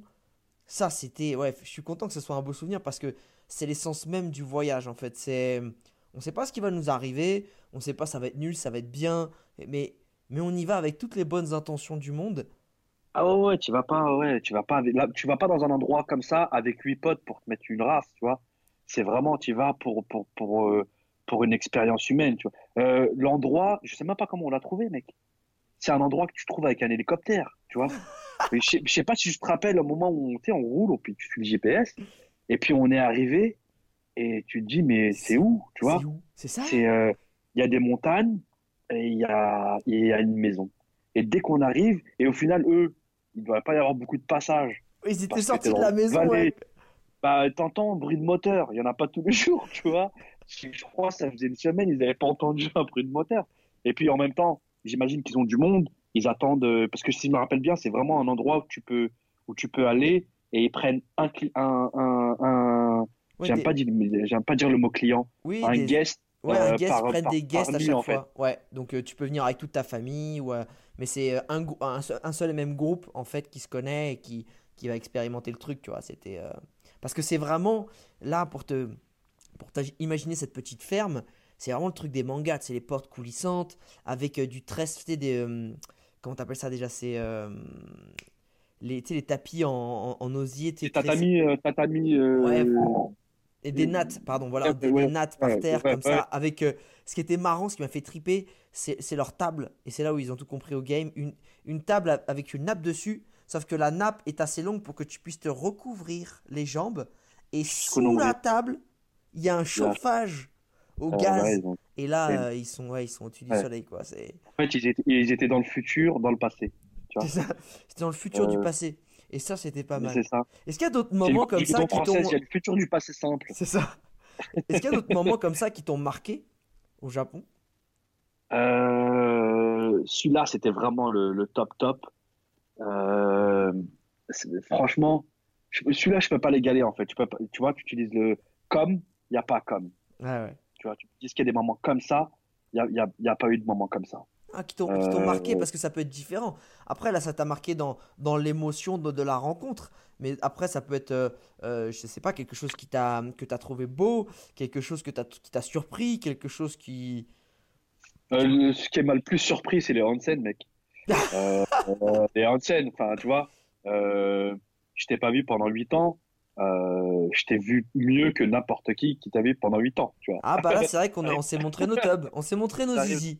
[SPEAKER 3] Ça c'était, ouais, je suis content que ce soit un beau souvenir parce que c'est l'essence même du voyage en fait. C'est, on sait pas ce qui va nous arriver, on sait pas ça va être nul, ça va être bien, mais mais on y va avec toutes les bonnes intentions du monde.
[SPEAKER 4] Ah ouais, ouais, tu vas pas, ouais, tu vas pas, avec- là, tu vas pas dans un endroit comme ça avec huit potes pour te mettre une race, tu vois. C'est vraiment, tu vas pour, pour, pour, euh, pour une expérience humaine, tu vois. Euh, l'endroit, je sais même pas comment on l'a trouvé, mec. C'est un endroit que tu trouves avec un hélicoptère, tu vois. Je sais, je sais pas si je te rappelle au moment où sais, on roule, puis tu fais le GPS, et puis on est arrivé, et tu te dis, mais c'est où, tu vois?
[SPEAKER 3] C'est ça?
[SPEAKER 4] Euh, il y a des montagnes et il y a, il y a une maison. Et dès qu'on arrive, et au final, eux, il ne devrait pas y avoir beaucoup de passages.
[SPEAKER 3] Ils étaient sortis de la maison, ouais.
[SPEAKER 4] Bah, t'entends bruit de moteur, il n'y en a pas tous les jours, tu vois. Je crois que ça faisait une semaine, ils n'avaient pas entendu un bruit de moteur. Et puis en même temps, j'imagine qu'ils ont du monde, ils attendent, euh, parce que si je me rappelle bien, c'est vraiment un endroit où tu peux, où tu peux aller et ils prennent un, un, un, un-
[SPEAKER 3] Ouais,
[SPEAKER 4] j'aime
[SPEAKER 3] des-
[SPEAKER 4] pas dire, j'aime pas dire le mot client,
[SPEAKER 3] oui,
[SPEAKER 4] un
[SPEAKER 3] des-
[SPEAKER 4] guest.
[SPEAKER 3] Ouais, un
[SPEAKER 4] euh,
[SPEAKER 3] guest,
[SPEAKER 4] par-
[SPEAKER 3] ils prennent
[SPEAKER 4] par-
[SPEAKER 3] des guests à chaque
[SPEAKER 4] en fait.
[SPEAKER 3] fois. Ouais, donc euh, tu peux venir avec toute ta famille, ou, euh, mais c'est un, un, seul, et même groupe en fait qui se connaît et qui, qui va expérimenter le truc, tu vois. C'était euh, parce que c'est vraiment là pour te pour t'imaginer cette petite ferme, c'est vraiment le truc des mangas, c'est les portes coulissantes avec du tresse, des comment t'appelles ça déjà, c'est les, les tapis en, en, en osier,
[SPEAKER 4] tatami, euh, tatami. euh,
[SPEAKER 3] Ouais, Et des nattes, pardon, voilà, des,
[SPEAKER 4] ouais,
[SPEAKER 3] des nattes par
[SPEAKER 4] ouais,
[SPEAKER 3] terre comme ça. Avec euh, ce qui était marrant, ce qui m'a fait triper, c'est leur table. Et c'est là où ils ont tout compris au game. Une, une table avec une nappe dessus, sauf que la nappe est assez longue pour que tu puisses te recouvrir les jambes. Et sous la table, il y a un chauffage au
[SPEAKER 4] euh,
[SPEAKER 3] gaz.
[SPEAKER 4] ouais,
[SPEAKER 3] Et là, euh, ils sont, ouais, ils sont au-dessus du soleil, quoi.
[SPEAKER 4] En fait, ils étaient, ils étaient dans le futur, dans le passé. Tu vois.
[SPEAKER 3] c'est ça. C'était dans le futur du
[SPEAKER 4] Euh,
[SPEAKER 3] passé. Et ça, c'était pas mal.
[SPEAKER 4] C'est ça.
[SPEAKER 3] Est-ce qu'il y a d'autres moments comme ça qui t'ont.
[SPEAKER 4] il y a le futur du passé simple.
[SPEAKER 3] C'est ça. Est-ce qu'il y a d'autres moments comme ça qui t'ont marqué au Japon?
[SPEAKER 4] Euh, celui-là, c'était vraiment le, le top top. Euh, franchement, celui-là, je peux pas l'égaler en fait. Tu peux pas- tu vois, tu utilises le comme, il n'y a pas comme.
[SPEAKER 3] Ouais.
[SPEAKER 4] Tu vois, tu dis qu'il y a des moments comme ça, il n'y a, y a, y a pas eu de moment comme ça.
[SPEAKER 3] Ah, qui t'ont t'ont
[SPEAKER 4] Euh,
[SPEAKER 3] marqué parce que ça peut être différent. Après, là, ça t'a marqué dans, dans l'émotion de, de la rencontre. Mais après, ça peut être, euh, euh, je sais pas, quelque chose qui t'a, que t'as trouvé beau, quelque chose que t'as, qui t'a surpris, quelque chose qui.
[SPEAKER 4] Euh, le- ce qui m'a le plus surpris, c'est les onsen, mec. Euh, les onsen, enfin, tu vois, je t'ai pas vu pendant 8 ans. Euh, je t'ai vu mieux que n'importe qui qui t'a vu pendant 8 ans, tu vois.
[SPEAKER 3] Ah, bah là, c'est vrai qu'on on s'est montré nos tubs, on s'est montré nos zizi.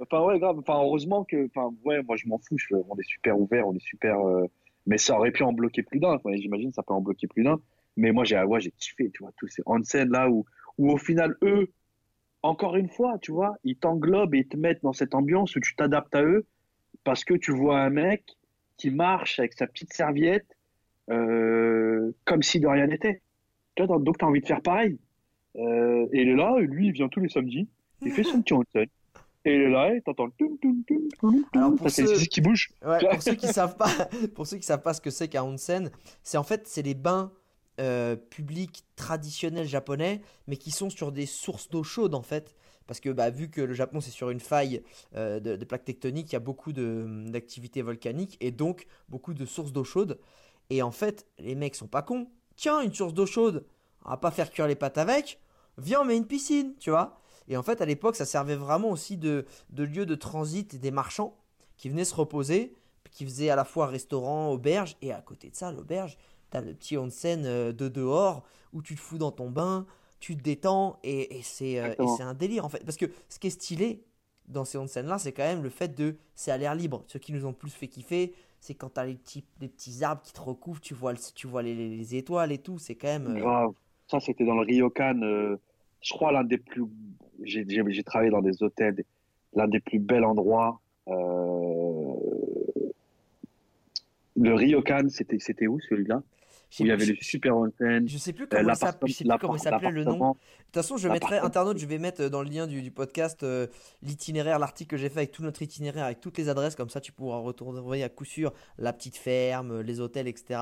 [SPEAKER 4] Enfin, ouais, grave. Enfin, heureusement que, enfin, ouais, moi, je m'en fous. je- on est super ouvert, on est super. euh, mais ça aurait pu en bloquer plus d'un. J'imagine, ça peut en bloquer plus d'un. Mais moi, j'ai, ouais, j'ai kiffé, tu vois, tous ces onsen là où, où au final, eux, encore une fois, tu vois, ils t'englobent et ils te mettent dans cette ambiance où tu t'adaptes à eux parce que tu vois un mec qui marche avec sa petite serviette euh, comme si de rien n'était. Tu vois, donc, tu as envie de faire pareil. Euh, et là, lui, il vient tous les samedis, il fait son petit onsen. Et là, t'entends le toum, toum, toum, toum,
[SPEAKER 3] Alors, pour ceux-
[SPEAKER 4] qui bougent.
[SPEAKER 3] Ouais, pour ceux qui savent pas, pour ceux qui savent pas ce que c'est qu'un onsen, c'est en fait c'est les bains euh, publics traditionnels japonais, mais qui sont sur des sources d'eau chaude en fait, parce que bah, vu que le Japon c'est sur une faille euh, de, de plaques tectoniques, il y a beaucoup d'activités volcaniques et donc beaucoup de sources d'eau chaude. Et en fait, les mecs sont pas cons. Tiens, une source d'eau chaude, on va pas faire cuire les pâtes avec. Viens, on met une piscine, tu vois. Et en fait, à l'époque, ça servait vraiment aussi de, de lieu de transit des marchands qui venaient se reposer, qui faisaient à la fois restaurant, auberge, et à côté de ça, l'auberge, t'as le petit onsen euh, de dehors où tu te fous dans ton bain, tu te détends, et, et c'est euh, c'est un délire en fait. Parce que ce qui est stylé dans ces onsen là, c'est quand même le fait de. C'est à l'air libre. Ce qui nous ont plus fait kiffer, c'est quand t'as les petits, les petits arbres qui te recouvrent, tu vois, tu vois les, les étoiles et tout, c'est quand même. euh,
[SPEAKER 4] Grave. Ça, c'était dans le Ryokan. euh, je crois l'un des plus. J'ai j'ai- j'ai travaillé dans des hôtels, l'un des plus bels endroits. euh, Le Ryokan, c'était c'était où celui-là? Où il y avait le
[SPEAKER 3] je-
[SPEAKER 4] super onsen.
[SPEAKER 3] Je sais plus
[SPEAKER 4] euh,
[SPEAKER 3] comment je sais plus comment il s'appelait le nom. De toute façon, je mettrai internaute, je vais mettre dans le lien du, du podcast euh, l'itinéraire, l'article que j'ai fait avec tout notre itinéraire, avec toutes les adresses, comme ça tu pourras retrouver à coup sûr la petite ferme, les hôtels, etc.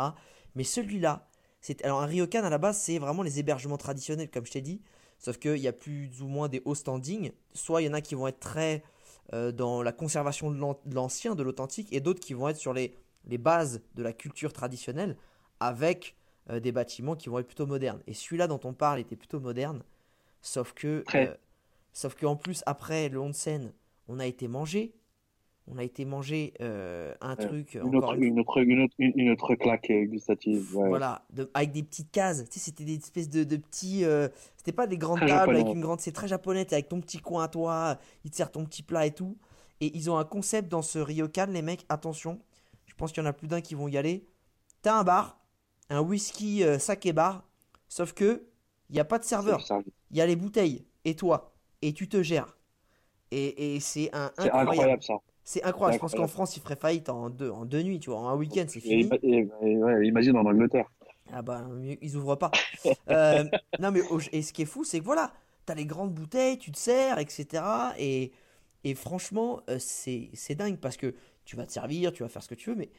[SPEAKER 3] Mais celui-là, c'est alors un ryokan à la base, c'est vraiment les hébergements traditionnels, comme je t'ai dit, sauf qu'il y a plus ou moins des hauts standing. Soit il y en a qui vont être très euh, dans la conservation de l'an- de l'ancien, de l'authentique, et d'autres qui vont être sur les, les bases de la culture traditionnelle, avec euh, des bâtiments qui vont être plutôt modernes. Et celui-là dont on parle était plutôt moderne, sauf que, euh, sauf qu'en plus après le onsen, on a été manger, on a été manger euh, un truc
[SPEAKER 4] Une
[SPEAKER 3] encore
[SPEAKER 4] autre,
[SPEAKER 3] une
[SPEAKER 4] autre, une, autre, une- une autre claque euh, gustative. ouais.
[SPEAKER 3] voilà, de- avec des petites cases. Tu sais, c'était des espèces de, de petits. euh, c'était pas des grandes
[SPEAKER 4] Très
[SPEAKER 3] tables
[SPEAKER 4] japonais.
[SPEAKER 3] avec une grande. C'est très japonais, avec ton petit coin à toi, ils te servent ton petit plat et tout. Et ils ont un concept dans ce ryokan, les mecs, attention. Je pense qu'il y en a plus d'un qui vont y aller. T'as un bar, un whisky euh, saké bar, sauf que il n'y a pas de serveur. Il y a les bouteilles et toi. Et tu te gères. Et, et c'est un
[SPEAKER 4] c'est
[SPEAKER 3] incroyable.
[SPEAKER 4] incroyable ça.
[SPEAKER 3] C'est incroyable. Je pense qu'en. France, il ferait faillite en deux, en deux nuits, tu vois. En un week-end, c'est fini.
[SPEAKER 4] et- et- ouais, imagine en Angleterre.
[SPEAKER 3] Ah bah, ils ouvrent pas. Euh, non mais et ce qui est fou, c'est que voilà, t'as les grandes bouteilles, tu te sers, etc. Et, et franchement, euh, c'est dingue parce que tu vas te servir, tu vas faire ce que tu veux, mais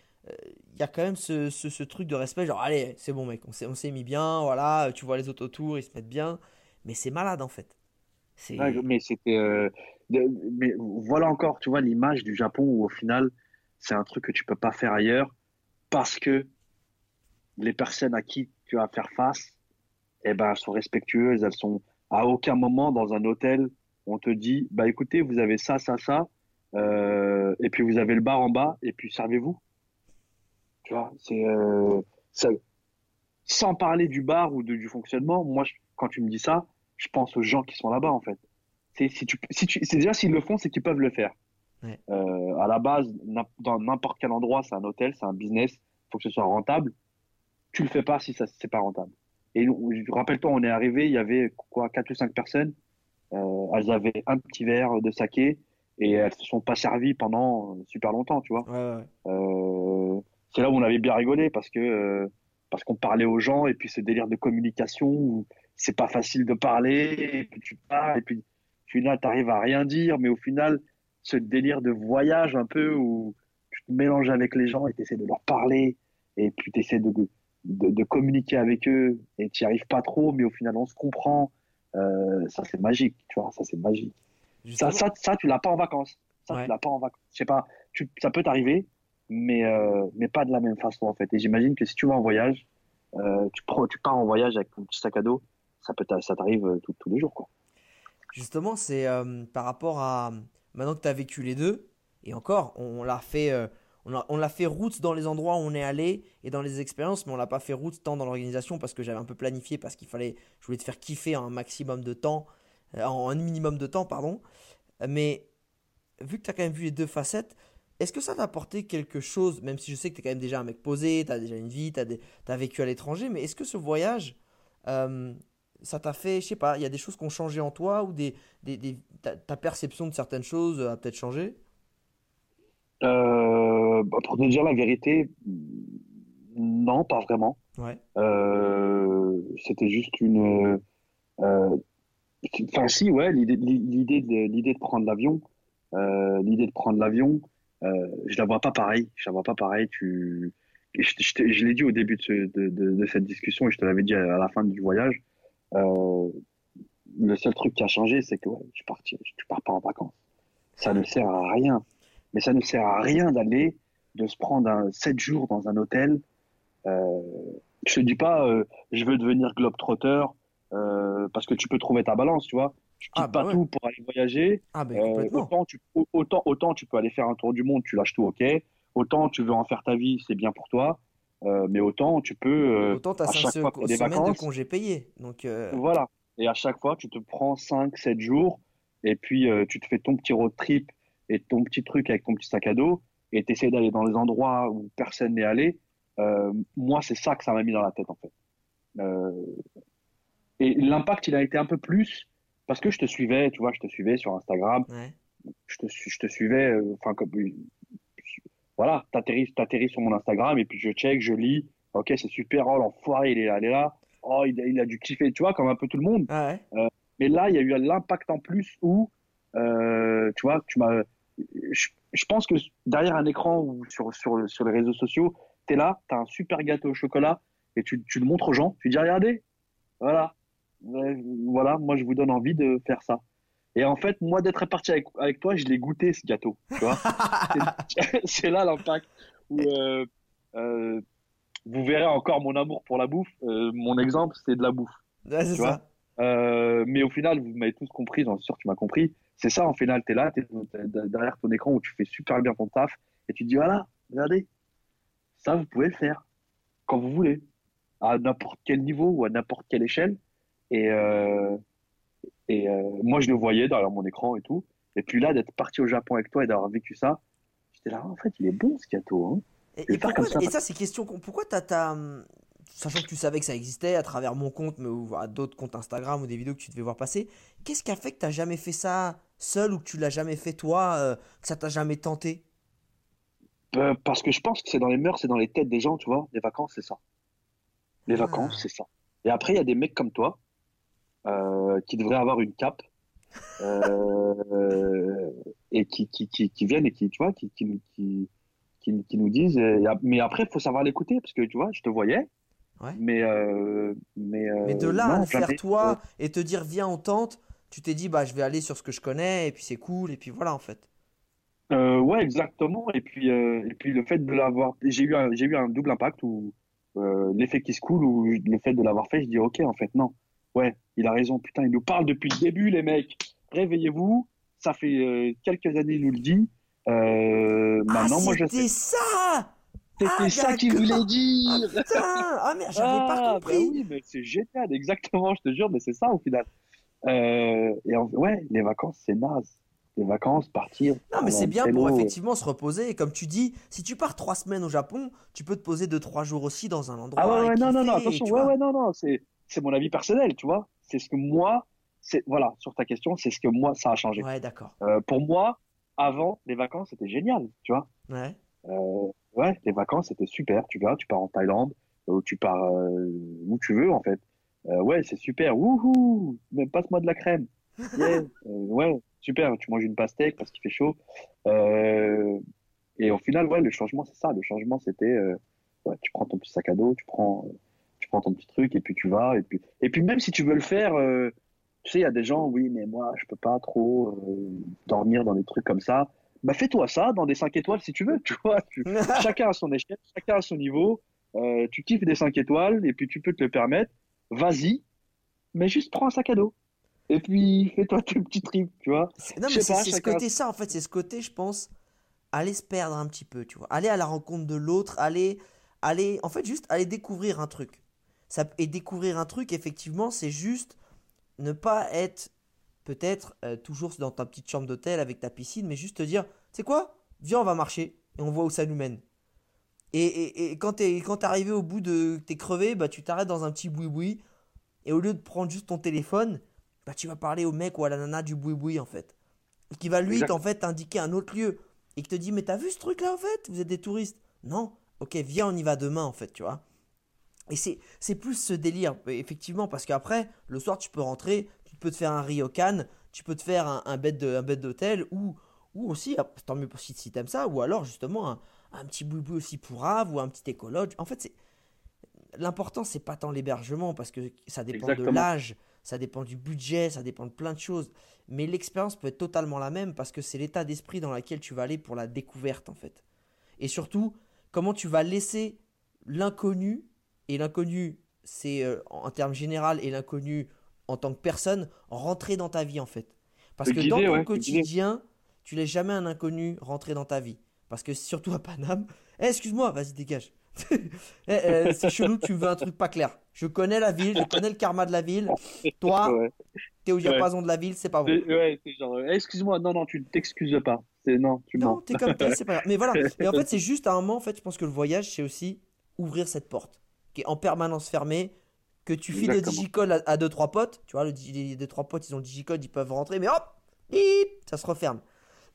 [SPEAKER 3] il y a quand même ce, ce, ce truc de respect, genre allez, c'est bon mec, on s'est, on s'est mis bien, voilà, tu vois les autres autour, ils se mettent bien, mais c'est malade en fait.
[SPEAKER 4] Mais c'était. euh, mais voilà encore, tu vois, l'image du Japon où au final, c'est un truc que tu peux pas faire ailleurs parce que les personnes à qui tu vas faire face, eh ben, elles sont respectueuses, elles sont à aucun moment dans un hôtel, on te dit, bah écoutez, vous avez ça, ça, ça, euh, et puis vous avez le bar en bas, et puis servez-vous. Tu vois, c'est euh, sans parler du bar ou de- du fonctionnement, moi, quand tu me dis ça, je pense aux gens qui sont là-bas, en fait. C'est si tu, si tu, c'est déjà s'ils le font, c'est qu'ils peuvent le faire.
[SPEAKER 3] Ouais.
[SPEAKER 4] Euh, à la base, dans n'importe quel endroit, c'est un hôtel, c'est un business, faut que ce soit rentable. Tu le fais pas si ça c'est pas rentable. Et rappelle-toi, on est arrivé, il y avait quoi, quatre ou cinq personnes. Euh, elles avaient un petit verre de saké et elles se sont pas servies pendant super longtemps, tu vois.
[SPEAKER 3] Ouais, ouais, ouais.
[SPEAKER 4] Euh, c'est là où on avait bien rigolé parce que parce qu'on parlait aux gens et puis ce délire de communication où c'est pas facile de parler et puis tu parles et puis au final t'arrives à rien dire mais au final ce délire de voyage un peu où tu te mélanges avec les gens et t'essaies de leur parler et puis t'essaies de, de de communiquer avec eux et t'y arrives pas trop mais au final on se comprend Euh, ça c'est magique tu vois ça c'est magique ça, ça, ça, tu l'as pas en vacances. Ça,
[SPEAKER 3] Ouais.
[SPEAKER 4] tu l'as pas en vacances. Je sais pas, tu, ça peut t'arriver, mais, euh, mais pas de la même façon, en fait. Et j'imagine que si tu vas en voyage, euh, tu, tu pars en voyage avec ton petit sac à dos, ça peut ça t'arrive euh, tous les jours, quoi.
[SPEAKER 3] Justement, c'est euh, par rapport à maintenant que tu as vécu les deux, et encore, on, l'a fait, euh, on l'a fait route dans les endroits où on est allé et dans les expériences, mais on l'a pas fait route tant dans l'organisation parce que j'avais un peu planifié, parce qu'il fallait, je voulais te faire kiffer un maximum de temps, en un minimum de temps, pardon. Mais vu que tu as quand même vu les deux facettes, est-ce que ça t'a apporté quelque chose, même si je sais que tu es quand même déjà un mec posé, tu as déjà une vie, tu as, vécu à l'étranger, mais est-ce que ce voyage, ça t'a fait, je sais pas, il y a des choses qui ont changé en toi ou des, des, des- ta, ta perception de certaines choses a peut-être changé?
[SPEAKER 4] Euh, bah, pour te dire la vérité, non, pas vraiment.
[SPEAKER 3] Ouais.
[SPEAKER 4] Euh, c'était juste une. euh, Enfin, si, ouais, l'idée, de, de prendre l'avion, l'idée de prendre l'avion, je la vois pas pareil. Je la vois pas pareil. Tu, je, je, t'ai- je l'ai dit au début de, ce- de, de, de cette discussion et je te l'avais dit à la fin du voyage. Euh, le seul truc qui a changé, c'est que ouais, je parti, tu pars pas en vacances. Ça ne sert à rien. Mais ça ne sert à rien d'aller, de se prendre un, 7 jours dans un hôtel. Euh, je te dis pas, euh, je veux devenir globetrotter, euh, parce que tu peux trouver ta balance, tu vois. Tu quittes
[SPEAKER 3] Ah, bah
[SPEAKER 4] pas
[SPEAKER 3] ouais.
[SPEAKER 4] tout pour aller voyager.
[SPEAKER 3] Ah, complètement.
[SPEAKER 4] autant, tu, au- autant, autant tu peux aller faire un tour du monde, tu lâches tout, ok. Autant tu veux en faire ta vie, c'est bien pour toi. Euh, mais autant tu peux, euh,
[SPEAKER 3] Autant tu
[SPEAKER 4] à
[SPEAKER 3] as
[SPEAKER 4] chaque
[SPEAKER 3] 5
[SPEAKER 4] fois t'as des
[SPEAKER 3] semaines de
[SPEAKER 4] vacances,
[SPEAKER 3] congés payés. Donc, euh,
[SPEAKER 4] voilà. Et à chaque fois, tu te prends 5, 7 jours, et puis tu te fais ton petit road trip et ton petit truc avec ton petit sac à dos, et tu essaies d'aller dans les endroits où personne n'est allé. Moi, c'est ça que ça m'a mis dans la tête, en fait. Et l'impact, il a été un peu plus, parce que je te suivais, tu vois, je te suivais sur Instagram,
[SPEAKER 3] ouais.
[SPEAKER 4] je te, je te suivais, euh, enfin, comme, voilà, t'atterris, t'atterris sur mon Instagram, et puis je check, je lis, ok, c'est super, oh, l'enfoiré, il est allé là, oh, il a, il a dû kiffer, tu vois, comme un peu tout le monde.
[SPEAKER 3] Ah ouais.
[SPEAKER 4] Mais là, il y a eu l'impact en plus où, euh, tu vois, tu m'as. Je, je pense que derrière un écran ou sur, sur, sur les réseaux sociaux, tu es là, tu as un super gâteau au chocolat et tu, tu le montres aux gens. Tu dis, regardez, voilà, Ouais, voilà, moi je vous donne envie de faire ça. Et en fait, moi d'être réparti avec, avec toi, je l'ai goûté ce gâteau, tu vois. C'est- là l'impact. Où, euh, euh, vous verrez encore mon amour pour la bouffe. Euh, mon exemple, c'est de la bouffe.
[SPEAKER 3] Ouais, c'est
[SPEAKER 4] Tu vois
[SPEAKER 3] ça.
[SPEAKER 4] Mais au final, vous m'avez tous compris, j'en suis sûr que tu m'as compris. C'est ça, en final, tu es là, tu es derrière ton écran où tu fais super bien ton taf et tu te dis voilà, regardez, ça, vous pouvez le faire quand vous voulez, à n'importe quel niveau ou à n'importe quelle échelle. Et, euh, et euh, moi, je le voyais derrière mon écran et tout. Et puis là, d'être parti au Japon avec toi et d'avoir vécu ça, j'étais là, en fait, il est bon ce gâteau. Hein.
[SPEAKER 3] Et, pourquoi-
[SPEAKER 4] ça.
[SPEAKER 3] et ça, c'est question. Pourquoi t'as, t'as, hum, sachant que tu savais que ça existait à travers mon compte, mais ou à d'autres comptes Instagram ou des vidéos que tu devais voir passer, qu'est-ce qui a fait que t'as jamais fait ça seul ou que tu l'as jamais fait toi, euh, que ça t'a jamais tenté?
[SPEAKER 4] Euh, parce que je pense que c'est dans les mœurs, c'est dans les têtes des gens, tu vois. Les vacances, c'est ça. Les
[SPEAKER 3] Ah.
[SPEAKER 4] vacances, c'est ça. Et après, il y a des mecs comme toi qui devraient avoir une cape euh, et qui, qui, qui, qui viennent et qui, tu vois, qui, qui, qui, nous disent. euh, mais après, il faut savoir l'écouter parce que tu vois, je te voyais.
[SPEAKER 3] Ouais.
[SPEAKER 4] Mais, euh, mais, euh,
[SPEAKER 3] Mais de là
[SPEAKER 4] non,
[SPEAKER 3] faire toi et te dire viens on tente, tu t'es dit bah je vais aller sur ce que je connais et puis c'est cool et puis voilà en fait.
[SPEAKER 4] Euh, ouais, exactement. Et puis, euh, et puis le fait de l'avoir, j'ai eu un, j'ai eu un double impact où euh, l'effet qui se coule ou le fait de l'avoir fait, je dis ok, en fait, non. Ouais, il a raison. Putain, il nous parle depuis le début, les mecs. Réveillez-vous. Ça fait euh, quelques années, il nous le dit. Euh, maintenant,
[SPEAKER 3] ah
[SPEAKER 4] moi, je
[SPEAKER 3] c'était
[SPEAKER 4] sais.
[SPEAKER 3] ça
[SPEAKER 4] C'était
[SPEAKER 3] ah,
[SPEAKER 4] ça qu'il voulait
[SPEAKER 3] Ah
[SPEAKER 4] dire.
[SPEAKER 3] putain Ah merde j'avais
[SPEAKER 4] Ah,
[SPEAKER 3] pas
[SPEAKER 4] bah
[SPEAKER 3] compris.
[SPEAKER 4] oui, mais c'est génial, exactement, je te jure, mais c'est ça au final. Euh, et en- ouais, les vacances, c'est naze. Les vacances, partir.
[SPEAKER 3] Non, mais c'est bien pour
[SPEAKER 4] vélo.
[SPEAKER 3] effectivement se reposer. Et comme tu dis, si tu pars trois semaines au Japon, tu peux te poser deux, trois jours aussi dans un endroit.
[SPEAKER 4] Ah ouais, ouais, non, non, non, attention, ouais, ouais, non, non, c'est, c'est mon avis personnel, tu vois. C'est ce que moi, c'est, voilà, sur ta question, c'est ce que moi, ça a changé.
[SPEAKER 3] Ouais, d'accord.
[SPEAKER 4] Euh, pour moi, avant, les vacances, c'était génial, tu vois.
[SPEAKER 3] Ouais.
[SPEAKER 4] Euh, ouais, les vacances, c'était super, tu vois, tu pars en Thaïlande, ou tu pars euh, où tu veux, en fait. Euh, ouais, c'est super, wouhou, mais passe-moi de la crème. Yeah. Euh, ouais, super, tu manges une pastèque parce qu'il fait chaud. Euh, et au final, ouais, le changement, c'est ça. Le changement, c'était, euh, ouais, tu prends ton petit sac à dos, tu prends, prends ton petit truc et puis tu vas. Et puis, et puis même si tu veux le faire, euh, tu sais, il y a des gens, oui, mais moi, je peux pas trop euh, dormir dans des trucs comme ça. Bah, fais-toi ça dans des 5 étoiles si tu veux, tu vois. Tu- chacun à son échelle, chacun à son niveau. Euh, tu kiffes des 5 étoiles et puis tu peux te le permettre. Vas-y, mais juste prends un sac à dos. Et puis fais-toi tes petits trips, tu vois.
[SPEAKER 3] C'est- Non, mais c'est ce côté ça, en fait, c'est ce côté, je pense, aller se perdre un petit peu, tu vois. Aller à la rencontre de l'autre, aller, aller, en fait, juste aller découvrir un truc. Ça, et découvrir un truc, effectivement, c'est juste ne pas être, peut-être, euh, toujours dans ta petite chambre d'hôtel avec ta piscine, mais juste te dire, sais quoi, viens, on va marcher, et on voit où ça nous mène. Et, et, et quand t'es arrivé au bout de t'es crevé, bah tu t'arrêtes dans un petit boui-boui et au lieu de prendre juste ton téléphone, bah tu vas parler au mec ou à la nana du boui-boui en fait. Et qui va lui en fait t'indiquer un autre lieu et qui te dit mais t'as vu ce truc là en fait? Vous êtes des touristes Non Ok viens on y va demain en fait tu vois. Et c'est c'est plus ce délire effectivement parce qu'après le soir tu peux rentrer, tu peux te faire un ryokan, tu peux te faire un, un bed de- un bed d'hôtel ou ou aussi ah, tant mieux si, si t'aimes ça ou alors justement un, un petit boui-boui aussi pour Ave ou un petit écologe. En fait c'est l'important c'est pas tant l'hébergement parce que ça dépend de l'âge, ça dépend du budget, ça dépend de plein de choses. Mais l'expérience peut être totalement la même parce que c'est l'état d'esprit dans lequel tu vas aller pour la découverte en fait. Et surtout, comment tu vas laisser l'inconnu, et l'inconnu c'est euh, en termes général et l'inconnu en tant que personne, rentrer dans ta vie en fait. Parce que
[SPEAKER 4] guider,
[SPEAKER 3] dans ton
[SPEAKER 4] ouais,
[SPEAKER 3] quotidien, tu laisses jamais un inconnu rentrer dans ta vie. Parce que surtout à Paname, Eh, excuse-moi, vas-y dégage. Eh, eh, c'est chelou, tu veux un truc pas clair. Je connais la ville, je connais le karma de la ville. Toi,
[SPEAKER 4] Ouais.
[SPEAKER 3] t'es au diapason de la ville, c'est pas bon.
[SPEAKER 4] Ouais, c'est genre, euh, excuse-moi, non, non, tu ne t'excuses pas. Non, tu
[SPEAKER 3] Non, t'es comme t'es, c'est pas grave. Mais voilà. Et en fait, c'est juste à un moment, en fait, je pense que le voyage, c'est aussi ouvrir cette porte qui est en permanence fermée, que tu files le digicode à, à deux trois potes. Tu vois, le, les deux trois potes, ils ont le digicode, ils peuvent rentrer, mais hop, hip, ça se referme.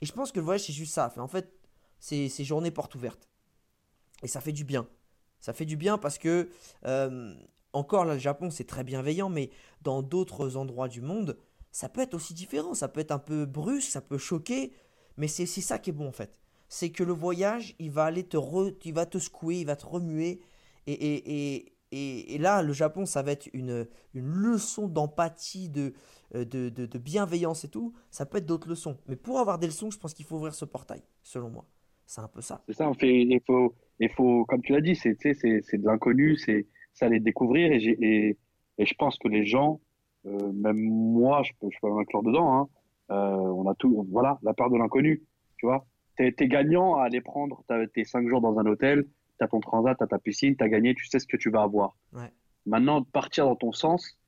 [SPEAKER 3] Et je pense que le voyage, c'est juste ça. En fait, c'est journée porte ouverte. Et ça fait du bien. Ça fait du bien parce que, euh, encore là, le Japon, c'est très bienveillant, mais dans d'autres endroits du monde, ça peut être aussi différent. Ça peut être un peu brusque, ça peut choquer, mais c'est c'est ça qui est bon en fait. C'est que le voyage, il va aller te, re- il va te secouer, il va te remuer. Et, et, et, et, là, le Japon, ça va être une, une leçon d'empathie, de, euh, de, de, de bienveillance et tout. Ça peut être d'autres leçons. Mais pour avoir des leçons, je pense qu'il faut ouvrir ce portail, selon moi. C'est un peu ça.
[SPEAKER 4] C'est ça, on fait, il faut, il faut, comme tu l'as dit, c'est, de l'inconnu, c'est, c'est aller découvrir et, et, je pense que les gens, euh, même moi, je peux, je peux m'inclure dedans, hein, euh, on a tout, voilà, la peur de l'inconnu, tu vois. T'es, gagnant à aller prendre tes cinq jours dans un hôtel, t'as ton transat, t'as ta piscine, t'as gagné, tu sais ce que tu vas avoir.
[SPEAKER 3] Ouais.
[SPEAKER 4] Maintenant, partir dans ton sens,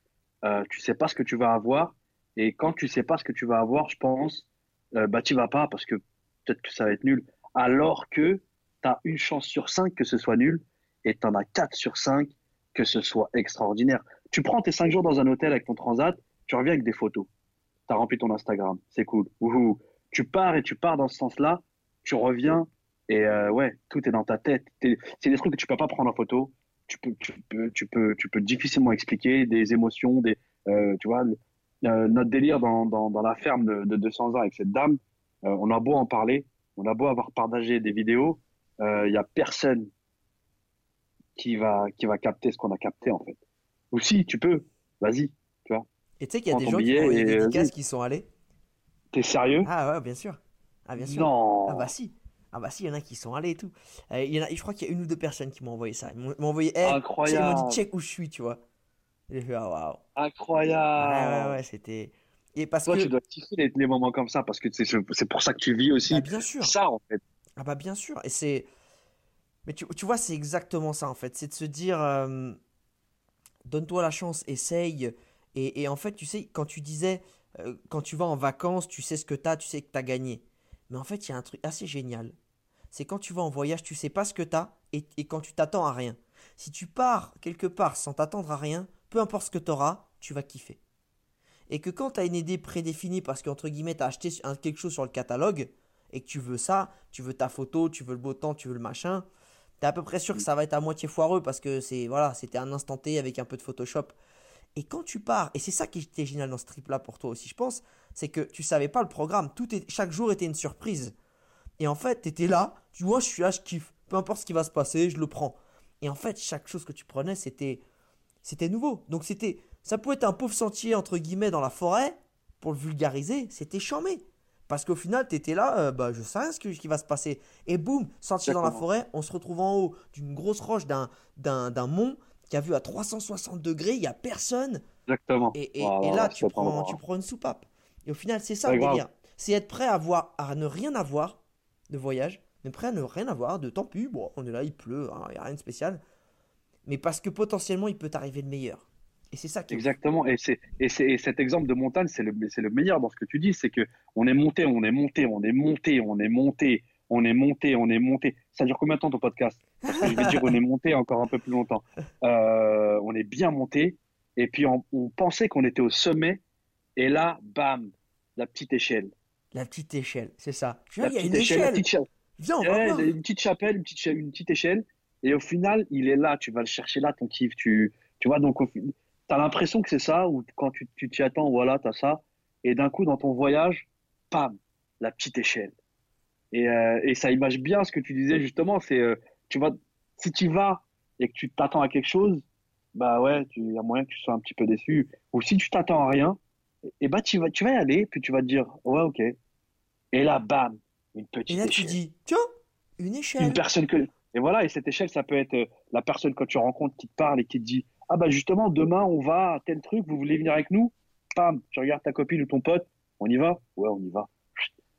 [SPEAKER 4] euh, tu sais pas ce que tu vas avoir et quand tu sais pas ce que tu vas avoir, je pense, euh, bah, tu vas pas parce que peut-être que ça va être nul. Alors que tu as une chance sur cinq que ce soit nul et tu en as quatre sur cinq que ce soit extraordinaire. Tu prends tes cinq jours dans un hôtel avec ton transat, tu reviens avec des photos. Tu as rempli ton Instagram, c'est cool. Ouhou. Tu pars et tu pars dans ce sens-là, tu reviens et euh, ouais, tout est dans ta tête. C'est des trucs que tu peux pas prendre en photo. Tu peux, tu peux, tu peux, tu peux difficilement expliquer des émotions, des, euh, tu vois, euh, notre délire dans, dans, dans la ferme de, de 200 ans avec cette dame, on a beau en parler, on a beau avoir partagé des vidéos, il y a personne qui va, qui va capter ce qu'on a capté, en fait. Ou si, tu peux, vas-y, tu vois.
[SPEAKER 3] Et tu sais qu'il y a des gens qui ont des dédicaces qui sont allés.
[SPEAKER 4] T'es sérieux?
[SPEAKER 3] Ah ouais, bien sûr. Ah bien sûr.
[SPEAKER 4] Non.
[SPEAKER 3] Ah bah si. Ah bah si, il y en a qui sont allés et tout. Euh, il y en a, je crois qu'il y a une ou deux personnes qui m'ont envoyé ça. Ils m'ont envoyé, hey,
[SPEAKER 4] Incroyable.
[SPEAKER 3] Ils m'ont dit check où je suis, tu vois. J'ai fait, ah waouh.
[SPEAKER 4] Incroyable.
[SPEAKER 3] Ouais, ouais, ouais, c'était. Et parce
[SPEAKER 4] Toi,
[SPEAKER 3] que.
[SPEAKER 4] tu dois kiffer les, les moments comme ça parce que c'est c'est pour ça que tu vis aussi
[SPEAKER 3] Bah, bien sûr.
[SPEAKER 4] ça, en fait.
[SPEAKER 3] Ah bah bien sûr. Et c'est. Mais tu, tu vois, c'est exactement ça en fait. C'est de se dire. euh, Donne-toi la chance, essaye. Et, et en fait, tu sais, quand tu disais. euh, quand tu vas en vacances, tu sais ce que t'as, tu sais que t'as gagné. Mais en fait, il y a un truc assez génial. C'est quand tu vas en voyage, tu sais pas ce que t'as et, et quand tu t'attends à rien. Si tu pars quelque part sans t'attendre à rien, peu importe ce que t'auras, tu vas kiffer. Et que quand tu as une idée prédéfinie parce qu'entre guillemets, tu as acheté quelque chose sur le catalogue et que tu veux ça, tu veux ta photo, tu veux le beau temps, tu veux le machin, tu es à peu près sûr que ça va être à moitié foireux parce que c'est voilà, c'était un instant T avec un peu de Photoshop. Et quand tu pars, et c'est ça qui était génial dans ce trip là pour toi aussi, je pense, c'est que tu savais pas le programme, tout est, chaque jour était une surprise. Et en fait, tu étais là, tu vois, je suis là, je kiffe. Peu importe ce qui va se passer, je le prends. Et en fait, chaque chose que tu prenais, c'était c'était nouveau. Donc c'était ça pouvait être un pauvre sentier entre guillemets dans la forêt pour le vulgariser, c'était chambé. Parce qu'au final, tu étais là, euh, bah, je sais rien ce que- ce qui va se passer. Et boum, sentier dans la forêt, on se retrouve en haut d'une grosse roche d'un d'un d'un mont qui a vu à 360 degrés, il y a personne.
[SPEAKER 4] Exactement.
[SPEAKER 3] Et, et-
[SPEAKER 4] Voilà,
[SPEAKER 3] et là, tu prends,
[SPEAKER 4] vraiment-
[SPEAKER 3] tu prends une soupape. Et au final, c'est ça le délire. C'est être prêt à, voir, à ne rien avoir de voyage, mais prêt à ne rien avoir de tant pis. Bon, on est là, il pleut, il n'y a rien de spécial. Mais parce que potentiellement, il peut t'arriver le meilleur. Et c'est ça qui.
[SPEAKER 4] Exactement. Et, c'est, et, cet exemple de montagne, c'est le, c'est le meilleur dans ce que tu dis. C'est que on est monté, on est monté, on est monté, on est monté, on est monté, on est monté. Ça dure combien de temps ton podcast? Je vais dire on est monté encore un peu plus longtemps. Euh, on est bien monté. Et puis on, on pensait qu'on était au sommet. Et là, bam, la petite échelle.
[SPEAKER 3] La petite échelle, c'est ça. Tu vois, il y a
[SPEAKER 4] petite
[SPEAKER 3] une
[SPEAKER 4] échelle,
[SPEAKER 3] échelle. Viens, on va
[SPEAKER 4] Ouais,
[SPEAKER 3] voir.
[SPEAKER 4] une petite chapelle, une petite, cha- une petite échelle. Et au final, il est là. Tu vas le chercher là, ton kiff. Tu, tu vois, donc tu as l'impression que c'est ça, ou quand tu tu t'y attends, voilà, tu as ça. Et d'un coup, dans ton voyage, pam, la petite échelle. Et, euh, et ça image bien ce que tu disais justement. C'est, euh, tu vas, si tu vas et que tu t'attends à quelque chose, bah ouais, il y a moyen que tu sois un petit peu déçu. Ou si tu t'attends à rien, et bah tu vas, tu vas y aller, puis tu vas te dire, ouais, ok. Et là, bam, une petite
[SPEAKER 3] Et là, tu
[SPEAKER 4] échelle
[SPEAKER 3] dis, tiens, une échelle.
[SPEAKER 4] une personne que et voilà et cette échelle ça peut être euh, la personne que tu rencontres qui te parle et qui te dit ah bah justement demain on va à tel truc vous voulez venir avec nous? Pam tu regardes ta copine ou ton pote on y va? Ouais on y va.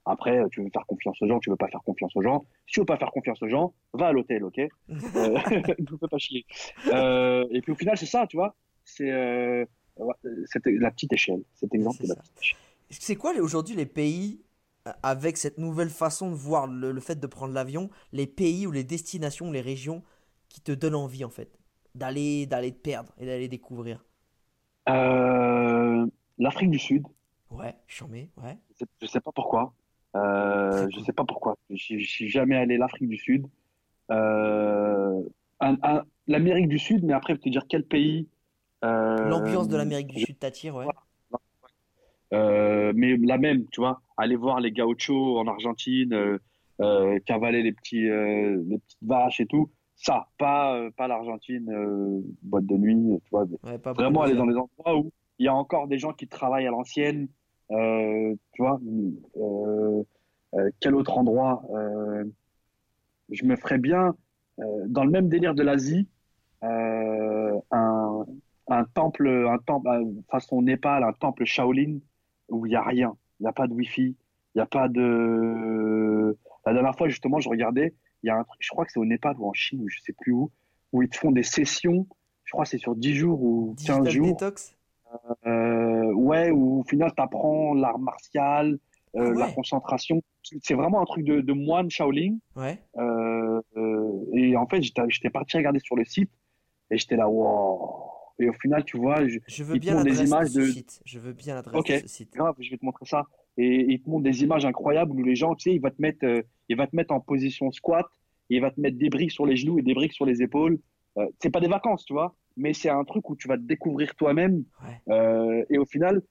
[SPEAKER 4] Après euh, tu veux faire confiance aux gens tu veux pas faire confiance aux gens. Si tu veux pas faire confiance aux gens va à l'hôtel ok euh, ne fais pas chier. Euh, et puis au final c'est ça tu vois. C'est euh, la petite échelle. Cet exemple
[SPEAKER 3] C'est
[SPEAKER 4] de la petite échelle.
[SPEAKER 3] C'est quoi aujourd'hui les pays, avec cette nouvelle façon de voir le, le fait de prendre l'avion, les pays ou les destinations, les régions qui te donnent envie en fait d'aller d'aller te perdre et d'aller découvrir?
[SPEAKER 4] l'Afrique du Sud.
[SPEAKER 3] Ouais, chambé, ouais.
[SPEAKER 4] Je sais- Je sais pas pourquoi. Euh, je sais pas pourquoi. Je suis jamais allé l'Afrique du Sud. Euh, L'Amérique du Sud, mais après, je te dire quel pays. euh,
[SPEAKER 3] L'ambiance de l'Amérique du
[SPEAKER 4] je-
[SPEAKER 3] Sud t'attire, ouais.
[SPEAKER 4] euh, mais la même, tu vois. Aller voir les gauchos en Argentine, cavaler les petits, les petites vaches et tout. Ça, pas, pas l'Argentine, boîte de nuit, tu vois.
[SPEAKER 3] Ouais,
[SPEAKER 4] Vraiment aller dans les endroits où il y a encore des gens qui travaillent à l'ancienne. Euh, tu vois, euh, euh, quel autre endroit euh, Je me ferais bien, euh, dans le même délire de l'Asie, euh, un, un temple, un temple façon Népal, un temple Shaolin où il n'y a rien. Il n'y a pas de Wi-Fi, il n'y a pas de. La dernière fois, justement, je regardais, il y a un truc, je crois que c'est au Népal ou en Chine, ou je sais plus où, où ils te font des sessions, je crois que c'est sur 10 jours ou 15
[SPEAKER 3] Digital
[SPEAKER 4] jours.
[SPEAKER 3] Detox
[SPEAKER 4] Euh, ouais, où au final, tu apprends l'art martial, euh,
[SPEAKER 3] Ah
[SPEAKER 4] la concentration. C'est vraiment un truc de, de moine Shaolin.
[SPEAKER 3] Ouais.
[SPEAKER 4] Euh, et en fait, j'étais parti regarder sur le site et j'étais là, wow. Et au final, tu vois, je,
[SPEAKER 3] Je veux bien
[SPEAKER 4] des images de-
[SPEAKER 3] site. Je veux bien l'adresse
[SPEAKER 4] Ok.
[SPEAKER 3] de ce site.
[SPEAKER 4] grave, je vais te montrer ça. Et il te montre des images incroyables où les gens, tu sais, il va te mettre, euh, il va te mettre en position squat, et il va te mettre des briques sur les genoux et des briques sur les épaules. Euh, c'est pas des vacances, tu vois, mais c'est un truc où tu vas te découvrir toi-même.
[SPEAKER 3] Ouais.
[SPEAKER 4] Euh, et au final,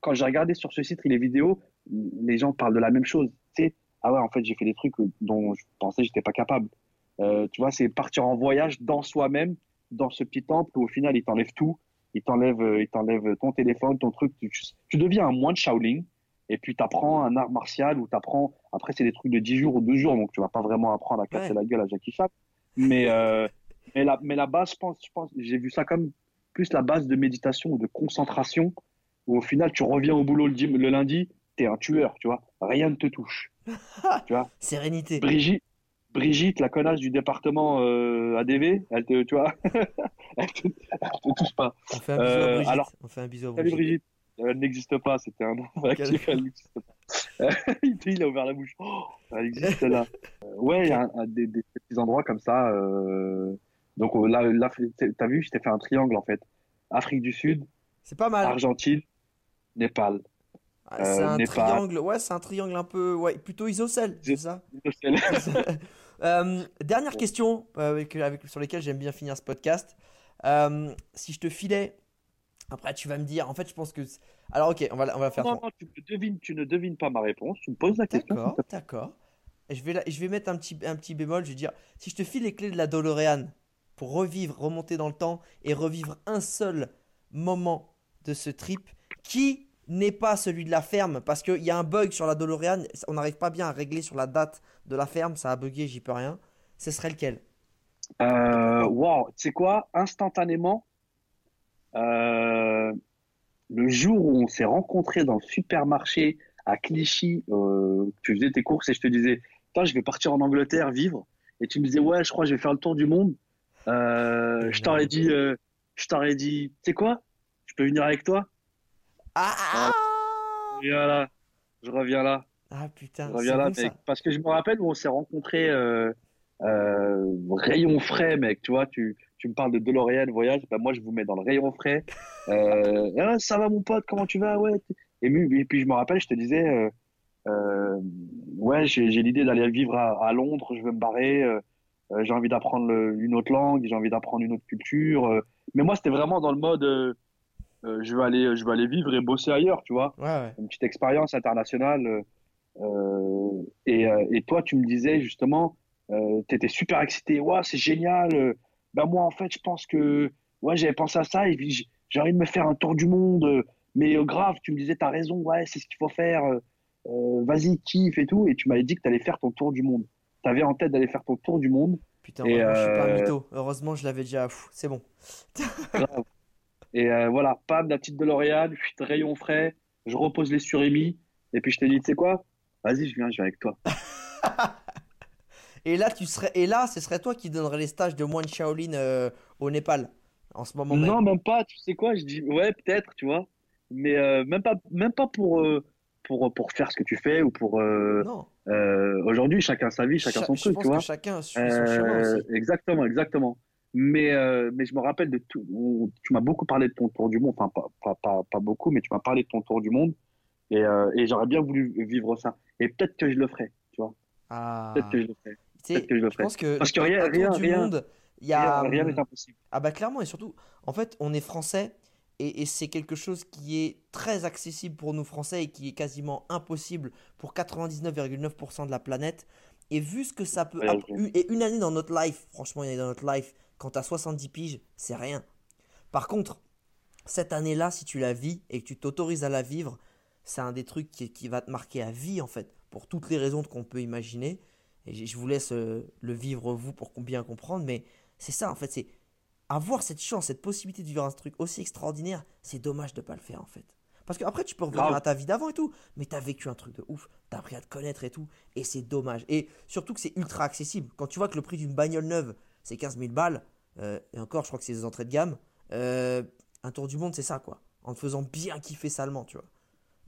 [SPEAKER 4] quand j'ai regardé sur ce site les vidéos, les gens parlent de la même chose. Tu sais, ah ouais, en fait, j'ai fait des trucs dont je pensais que j'étais pas capable. Euh, tu vois, c'est partir en voyage dans soi-même, dans ce petit temple où au final, il t'enlève tout. Il t'enlève, euh, il t'enlève ton téléphone, ton truc. Tu, tu deviens un moine Shaolin et puis tu apprends un art martial ou tu apprends. Après, c'est des trucs de 10 jours ou 12 jours, donc tu vas pas vraiment apprendre à casser
[SPEAKER 3] Ouais.
[SPEAKER 4] la gueule à Jackie Chan. Mais, euh, mais, la, mais la base, je pense, je pense, j'ai vu ça comme plus la base de méditation ou de concentration où au final, tu reviens au boulot le, le lundi, tu es un tueur, tu vois. Rien ne te touche. tu vois.
[SPEAKER 3] Sérénité.
[SPEAKER 4] Brigitte, Brigitte, la connasse du département euh, ADV, elle te, tu vois, elle te, elle te touche pas.
[SPEAKER 3] On fait un bisou à
[SPEAKER 4] Euh,
[SPEAKER 3] Brigitte.
[SPEAKER 4] alors-
[SPEAKER 3] On fait un bisou à
[SPEAKER 4] Salut
[SPEAKER 3] Brigitte.
[SPEAKER 4] Brigitte. Elle n'existe pas, c'était un nom actif, elle n'existe pas. il a ouvert la bouche. Oh, elle existe là. Euh, ouais, il y a des petits endroits comme ça. Donc euh, là, là t'as vu, je t'ai fait un triangle en fait. Afrique du Sud,
[SPEAKER 3] C'est pas mal.
[SPEAKER 4] Argentine, Népal.
[SPEAKER 3] Ah, c'est
[SPEAKER 4] euh,
[SPEAKER 3] un
[SPEAKER 4] Népal.
[SPEAKER 3] triangle. Ouais, c'est un triangle un peu. Ouais, plutôt isocèle, c'est ça Euh, dernière question euh, avec, avec- sur lesquelles j'aime bien finir ce podcast. Si je te filais, après tu vas me dire, en fait je pense que... Alors ok, on va, on va faire.
[SPEAKER 4] Non, non, tu, ne devines, tu ne devines pas ma réponse. Tu me poses la question.
[SPEAKER 3] D'accord, d'accord. Je vais, je vais mettre un petit, un petit bémol, je vais dire, si je te file les clés de la DeLorean pour revivre, remonter dans le temps et revivre un seul moment de ce trip, qui n'est pas celui de la ferme Parce qu'il y a un bug sur la DeLorean, on n'arrive pas bien à régler sur la date de la ferme, ça a bugué, j'y peux rien. Ce serait lequel?
[SPEAKER 4] Euh, wow, tu sais quoi? Instantanément, euh, le jour où on s'est rencontrés dans le supermarché à Clichy, euh, tu faisais tes courses et je te disais, je vais partir en Angleterre vivre. Et tu me disais, ouais, je crois que je vais faire le tour du monde. Euh, je t'aurais dit, euh, je t'aurais dit, tu sais quoi? Je peux venir avec toi?
[SPEAKER 3] Ah, ah,
[SPEAKER 4] Et voilà, je reviens là.
[SPEAKER 3] ah, putain,
[SPEAKER 4] Je
[SPEAKER 3] c'est
[SPEAKER 4] reviens là,
[SPEAKER 3] bon
[SPEAKER 4] mec.
[SPEAKER 3] ça.
[SPEAKER 4] Parce que je me rappelle où on s'est rencontrés euh, euh, rayon frais, mec. Tu vois, tu, tu me parles de DeLorean, voyage. Ben moi, je vous mets dans le rayon frais. Euh, Ah, ça va, mon pote, comment tu vas? Ouais. Et, et puis, je me rappelle, je te disais, euh, euh, ouais, j'ai l'idée d'aller vivre à, à Londres, je veux me barrer. Euh, j'ai envie d'apprendre une autre langue, j'ai envie d'apprendre une autre culture. euh. mais moi, c'était vraiment dans le mode, euh, je veux aller, je veux aller vivre et bosser ailleurs, tu vois
[SPEAKER 3] Ouais, ouais.
[SPEAKER 4] une petite expérience internationale. euh, et, euh, et toi, tu me disais justement, euh, tu étais super excité. Ouais, c'est génial. Ben moi, en fait, je pense que ouais, j'avais pensé à ça et puis j'ai envie de me faire un tour du monde. mais euh, grave, tu me disais, t'as raison, ouais, c'est ce qu'il faut faire. Vas-y, kiffe et tout. Et tu m'avais dit que tu allais faire ton tour du monde. Tu avais en tête d'aller faire ton tour du monde.
[SPEAKER 3] Putain,
[SPEAKER 4] Et,
[SPEAKER 3] je suis pas un
[SPEAKER 4] euh,
[SPEAKER 3] mytho. Heureusement, je l'avais déjà. C'est bon.
[SPEAKER 4] Grave. Et euh, voilà, pam, la petite DeLorean, chut, rayon frais, je repose les surémis. Et puis je t'ai dit, tu sais quoi? Vas-y, je viens, je viens avec toi.
[SPEAKER 3] Et là, tu serais, et là, ce serait toi qui donnerais les stages de moine Shaolin euh, au Népal en ce moment même.
[SPEAKER 4] Non, même pas. Tu sais quoi? Je dis, ouais, peut-être, tu vois. Mais euh, même pas, même pas pour, pour, pour faire ce que tu fais ou pour.
[SPEAKER 3] Non.
[SPEAKER 4] Euh, aujourd'hui, chacun sa vie, chacun
[SPEAKER 3] Cha-
[SPEAKER 4] son
[SPEAKER 3] je
[SPEAKER 4] truc,
[SPEAKER 3] pense
[SPEAKER 4] tu
[SPEAKER 3] que
[SPEAKER 4] vois.
[SPEAKER 3] chacun suit son chemin
[SPEAKER 4] Euh,
[SPEAKER 3] aussi.
[SPEAKER 4] exactement, exactement. Mais, euh, mais je me rappelle de tout. on- tu m'as beaucoup parlé de ton tour du monde. Enfin, pas, pas, pas, pas beaucoup, mais tu m'as parlé de ton tour du monde. Et, et j'aurais bien voulu vivre ça. Et peut-être que je le ferai, tu vois.
[SPEAKER 3] Ah.
[SPEAKER 4] Peut-être que je le ferai. Que je le
[SPEAKER 3] je
[SPEAKER 4] ferai.
[SPEAKER 3] pense que
[SPEAKER 4] Parce que rien-
[SPEAKER 3] du
[SPEAKER 4] rien-
[SPEAKER 3] monde, il y a.
[SPEAKER 4] Rien rien
[SPEAKER 3] hum,
[SPEAKER 4] n'est impossible.
[SPEAKER 3] Ah bah clairement, et surtout, en fait, on est français et, et c'est quelque chose qui est très accessible pour nous français et qui est quasiment impossible pour 99,9% de la planète. Et vu ce que ça peut...
[SPEAKER 4] Ouais,
[SPEAKER 3] Et une année dans notre life, franchement, une année dans notre life, quand t'as 70 piges, c'est rien. Par contre, cette année-là, si tu la vis et que tu t'autorises à la vivre, c'est un des trucs qui, qui va te marquer à vie, en fait, pour toutes les raisons qu'on peut imaginer. Et je je vous laisse euh, le vivre, vous, pour bien comprendre, mais c'est ça, en fait, c'est avoir cette chance, cette possibilité de vivre un truc aussi extraordinaire, c'est dommage de pas le faire en fait. Parce qu'après tu peux revenir à ta vie d'avant et tout, mais t'as vécu un truc de ouf, t'as appris à te connaître et tout, et c'est dommage. Et surtout que c'est ultra accessible. Quand tu vois que le prix d'une bagnole neuve c'est 15 000 balles, euh, et encore je crois que c'est des entrées de gamme, euh, un tour du monde c'est ça quoi, en te faisant bien kiffer salement, tu vois.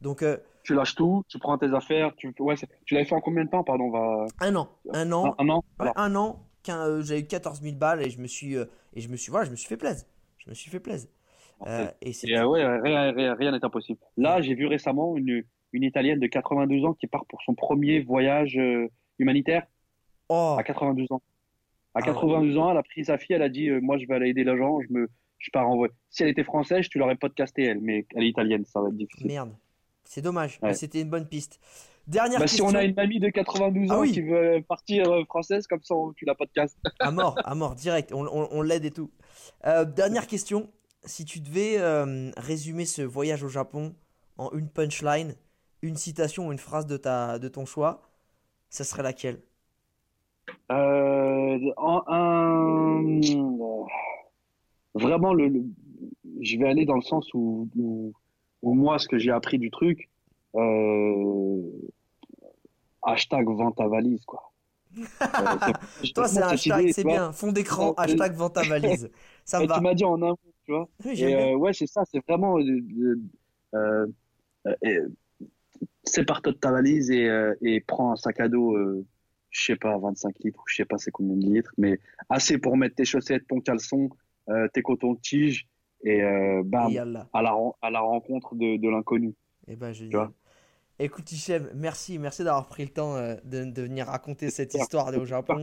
[SPEAKER 3] Donc euh,
[SPEAKER 4] Tu lâches tout, tu prends tes affaires. Tu, ouais, tu l'avais fait en combien de temps, pardon? On va...
[SPEAKER 3] un an, un an,
[SPEAKER 4] Un, un an?
[SPEAKER 3] Ouais, un an, qu'un- euh, j'ai eu 14 000 balles et je me suis, euh, et je me suis, voilà, je me suis fait plaisir. Je me suis fait plaisir. Euh, et
[SPEAKER 4] Et, ouais, rien n'est impossible. Là, j'ai vu récemment une, une Italienne de 92 ans qui part pour son premier voyage humanitaire
[SPEAKER 3] oh,
[SPEAKER 4] à 92 ans. À
[SPEAKER 3] Ah
[SPEAKER 4] 92 ans, elle a pris sa fille, elle a dit euh, Moi, je vais aller aider les gens, je, me, je pars en voyage. Si elle était française, tu l'aurais podcasté, elle, mais elle est italienne, ça va être difficile.
[SPEAKER 3] merde, c'est dommage.
[SPEAKER 4] Ouais.
[SPEAKER 3] C'était une bonne piste. Dernière
[SPEAKER 4] Bah, si
[SPEAKER 3] question.
[SPEAKER 4] on a une mamie de 92
[SPEAKER 3] Ah
[SPEAKER 4] ans
[SPEAKER 3] oui.
[SPEAKER 4] qui veut partir euh, française, comme ça, on- tu la podcast.
[SPEAKER 3] À mort, à mort, direct. On, on- on l'aide et tout. Euh, dernière question. Si tu devais euh, résumer ce voyage au Japon en une punchline, une citation ou une phrase de, ta, de ton choix, ça serait laquelle?
[SPEAKER 4] Euh, en- un- vraiment, le, le- je vais aller dans le sens où, où, où moi, ce que j'ai appris du truc, euh, hashtag vente ta valise, quoi. Euh,
[SPEAKER 3] Toi, c'est hashtag,
[SPEAKER 4] idée,
[SPEAKER 3] c'est
[SPEAKER 4] vois.
[SPEAKER 3] bien. Fond d'écran, hashtag vente ta valise. Ça me
[SPEAKER 4] Et
[SPEAKER 3] va.
[SPEAKER 4] tu m'as dit en un mot, tu vois.
[SPEAKER 3] Oui,
[SPEAKER 4] Et euh, ouais, c'est ça, c'est vraiment. euh, euh, euh, et, sépare-toi de ta valise et, et prends un sac à dos, je sais pas, 25 litres, ou je sais pas c'est combien de litres, mais assez pour mettre tes chaussettes, ton caleçon, tes cotons-tiges et bam,
[SPEAKER 3] Et
[SPEAKER 4] à la, ren- à la rencontre de, de l'inconnu.
[SPEAKER 3] Eh ben. Écoute, Hichem, merci, merci d'avoir pris le temps euh, de, de venir raconter cette histoire au Japon.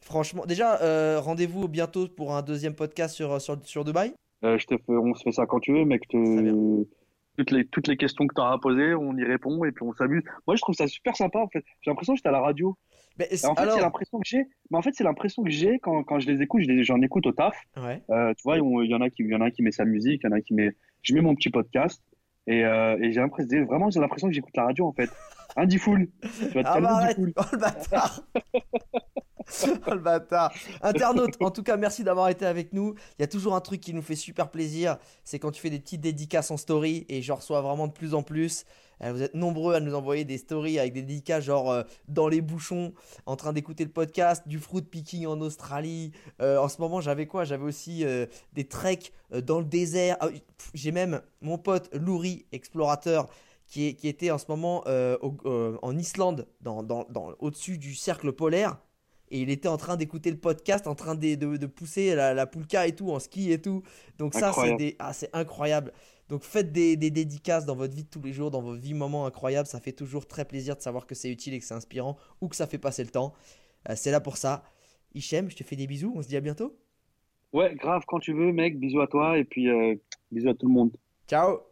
[SPEAKER 3] Franchement, déjà, euh, rendez-vous bientôt pour un deuxième podcast sur, sur, sur Dubaï.
[SPEAKER 4] Euh, je te fais, on se fait ça quand tu veux, mec. Te, toutes, les, toutes les questions que tu as posées, on y répond et puis on s'amuse. Moi, je trouve ça super sympa, en fait. J'ai l'impression que j'étais à la radio.
[SPEAKER 3] Mais,
[SPEAKER 4] en fait,
[SPEAKER 3] alors,
[SPEAKER 4] c'est l'impression que j'ai. Mais en fait, c'est l'impression que j'ai quand, quand je les écoute. J'en écoute au taf.
[SPEAKER 3] ouais.
[SPEAKER 4] Euh, tu vois, il y en a qui, il y en a qui met sa musique, il y en a qui met. Je mets mon petit podcast et, euh, et j'ai l'impression, vraiment, j'ai l'impression que j'écoute la radio en fait. Un Diffoul. Tu vas te
[SPEAKER 3] Ah
[SPEAKER 4] calmer,
[SPEAKER 3] bah. Oh le bâtard Oh le bâtard Internaute, en tout cas, merci d'avoir été avec nous. Il y a toujours un truc qui nous fait super plaisir, c'est quand tu fais des petites dédicaces en story et j'en reçois vraiment de plus en plus. Euh, vous êtes nombreux à nous envoyer des stories avec des dédicaces genre euh, dans les bouchons, en train d'écouter le podcast, du fruit picking en Australie. Euh, en ce moment, j'avais quoi? J'avais aussi euh, des treks dans le désert. Ah J'ai même mon pote Louri, explorateur, qui, est- qui était en ce moment au- en Islande, dans, dans- dans- au-dessus du cercle polaire. Et il était en train d'écouter le podcast, en train de, de- de pousser la, la poulka et tout, en ski et tout. Donc ça, c'est
[SPEAKER 4] Incroyable.
[SPEAKER 3] ah, c'est incroyable. Donc faites des, des dédicaces dans votre vie de tous les jours, dans vos vies, moments incroyables. Ça fait toujours très plaisir de savoir que c'est utile et que c'est inspirant ou que ça fait passer le temps. Euh, c'est là pour ça. Hichem, je te fais des bisous. On se dit à bientôt.
[SPEAKER 4] Ouais, grave, quand tu veux, mec. Bisous à toi et puis euh, bisous à tout le monde.
[SPEAKER 3] Ciao